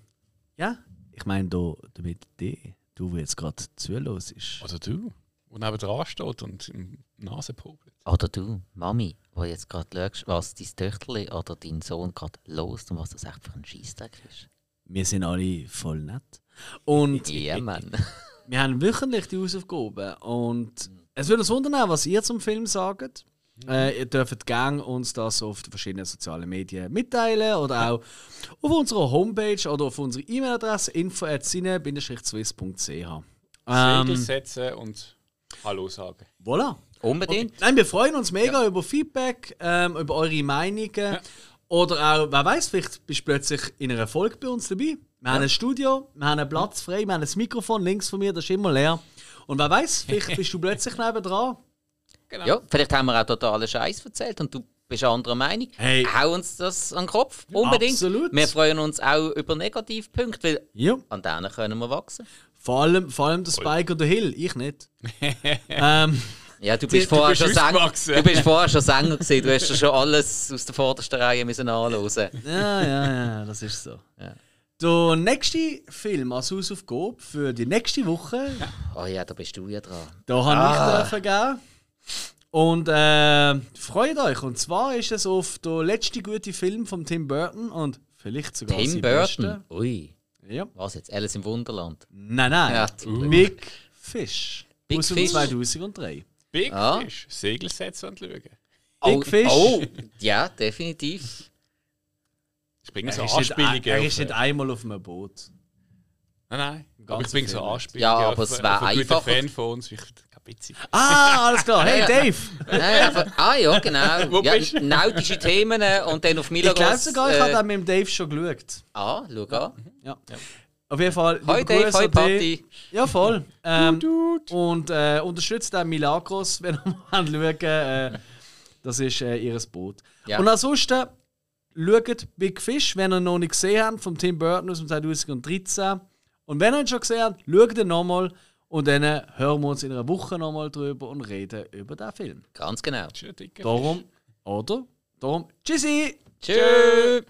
Ja? Ich meine, da, damit die, du, der jetzt gerade zuhörst. Oder du, der neben dran steht und im Nase popelt. Oder du, Mami, wo jetzt gerade schaust, was dein Töchterli oder dein Sohn gerade los und was das echt für ein Scheissdreck ist. Wir sind alle voll nett. Und Ja, Mann. wir haben wöchentlich die Hausaufgaben. Und es würde uns wundern, was ihr zum Film sagt. Äh, ihr dürft gerne uns das auf den verschiedenen sozialen Medien mitteilen oder auch auf unserer Homepage oder auf unserer E-Mail-Adresse info.cine-swiss.ch. Segel Ähm, setzen und Hallo sagen. voilà. Unbedingt. Nein, wir freuen uns mega über Feedback, ähm, über eure Meinungen. Oder auch, wer weiß, vielleicht bist du plötzlich in einer Folge bei uns dabei. Wir haben ein Studio, wir haben einen Platz frei, wir haben ein Mikrofon links von mir, das ist immer leer. Und wer weiß, vielleicht bist du plötzlich nebendran. Genau. Ja, vielleicht haben wir auch totalen Scheiß erzählt und du bist anderer Meinung. Hey. Hau uns das an den Kopf. Unbedingt. Absolut. Wir freuen uns auch über Negativpunkte, weil Ja. an denen können wir wachsen. Vor allem, vor allem der Spike oder Hill, ich nicht. ähm, Ja, du bist, Du vorher, bist schon Sänger, du bist vorher schon Sänger gewesen. Du hast ja schon alles aus der vordersten Reihe müssen anhören. ja, ja, ja, das ist so. Ja. Der nächste Film als Hausaufgabe für die nächste Woche Oh ja, da bist du ja dran. Da habe ich dürfen geben. Und äh, freut euch. Und zwar ist es auf der letzte gute Film von Tim Burton und vielleicht sogar Tim Burton. bester. Ui. Ja. Was jetzt? Alice im Wunderland. Nein, nein. Ja. Big Fish. Big aus dem Fish. 2003. Big Ah. Fish. Segel setzen und schauen. Oh, Fish. Oh, ja, definitiv. Ich bringe Er so ist, nicht, Anspielungen. er ist nicht einmal auf einem Boot. Nein, nein. Aber ich bringe so. Anspielungen. Ja, auf- aber es auf wär einen guten einfacher. Fan von uns. Ich kein bisschen. Ah, alles klar. Hey, Ja, ja. Dave. Nein, einfach, ah ja, genau. Wo ja, bist du? nautische Themen äh, und dann auf Ich Milagros. glaube sogar, ich äh, habe den mit dem Dave schon geschaut. Ah, schau an. Ja. Auf jeden Fall. Liebe Dave, dich. Patti. Ja, voll. Ähm, und äh, unterstützt auch Milagros, wenn ihr mal schauen äh, Das ist äh, ihr Boot. Ja. Und ansonsten schaut Big Fish, wenn ihr noch nicht gesehen habt, von Tim Burton aus dem 2013. Und wenn ihr ihn schon gesehen habt, schaut ihn nochmal und dann hören wir uns in einer Woche nochmal drüber und reden über den Film. Ganz genau. Ein dicker Darum, oder? Darum, tschüssi! Tschüss.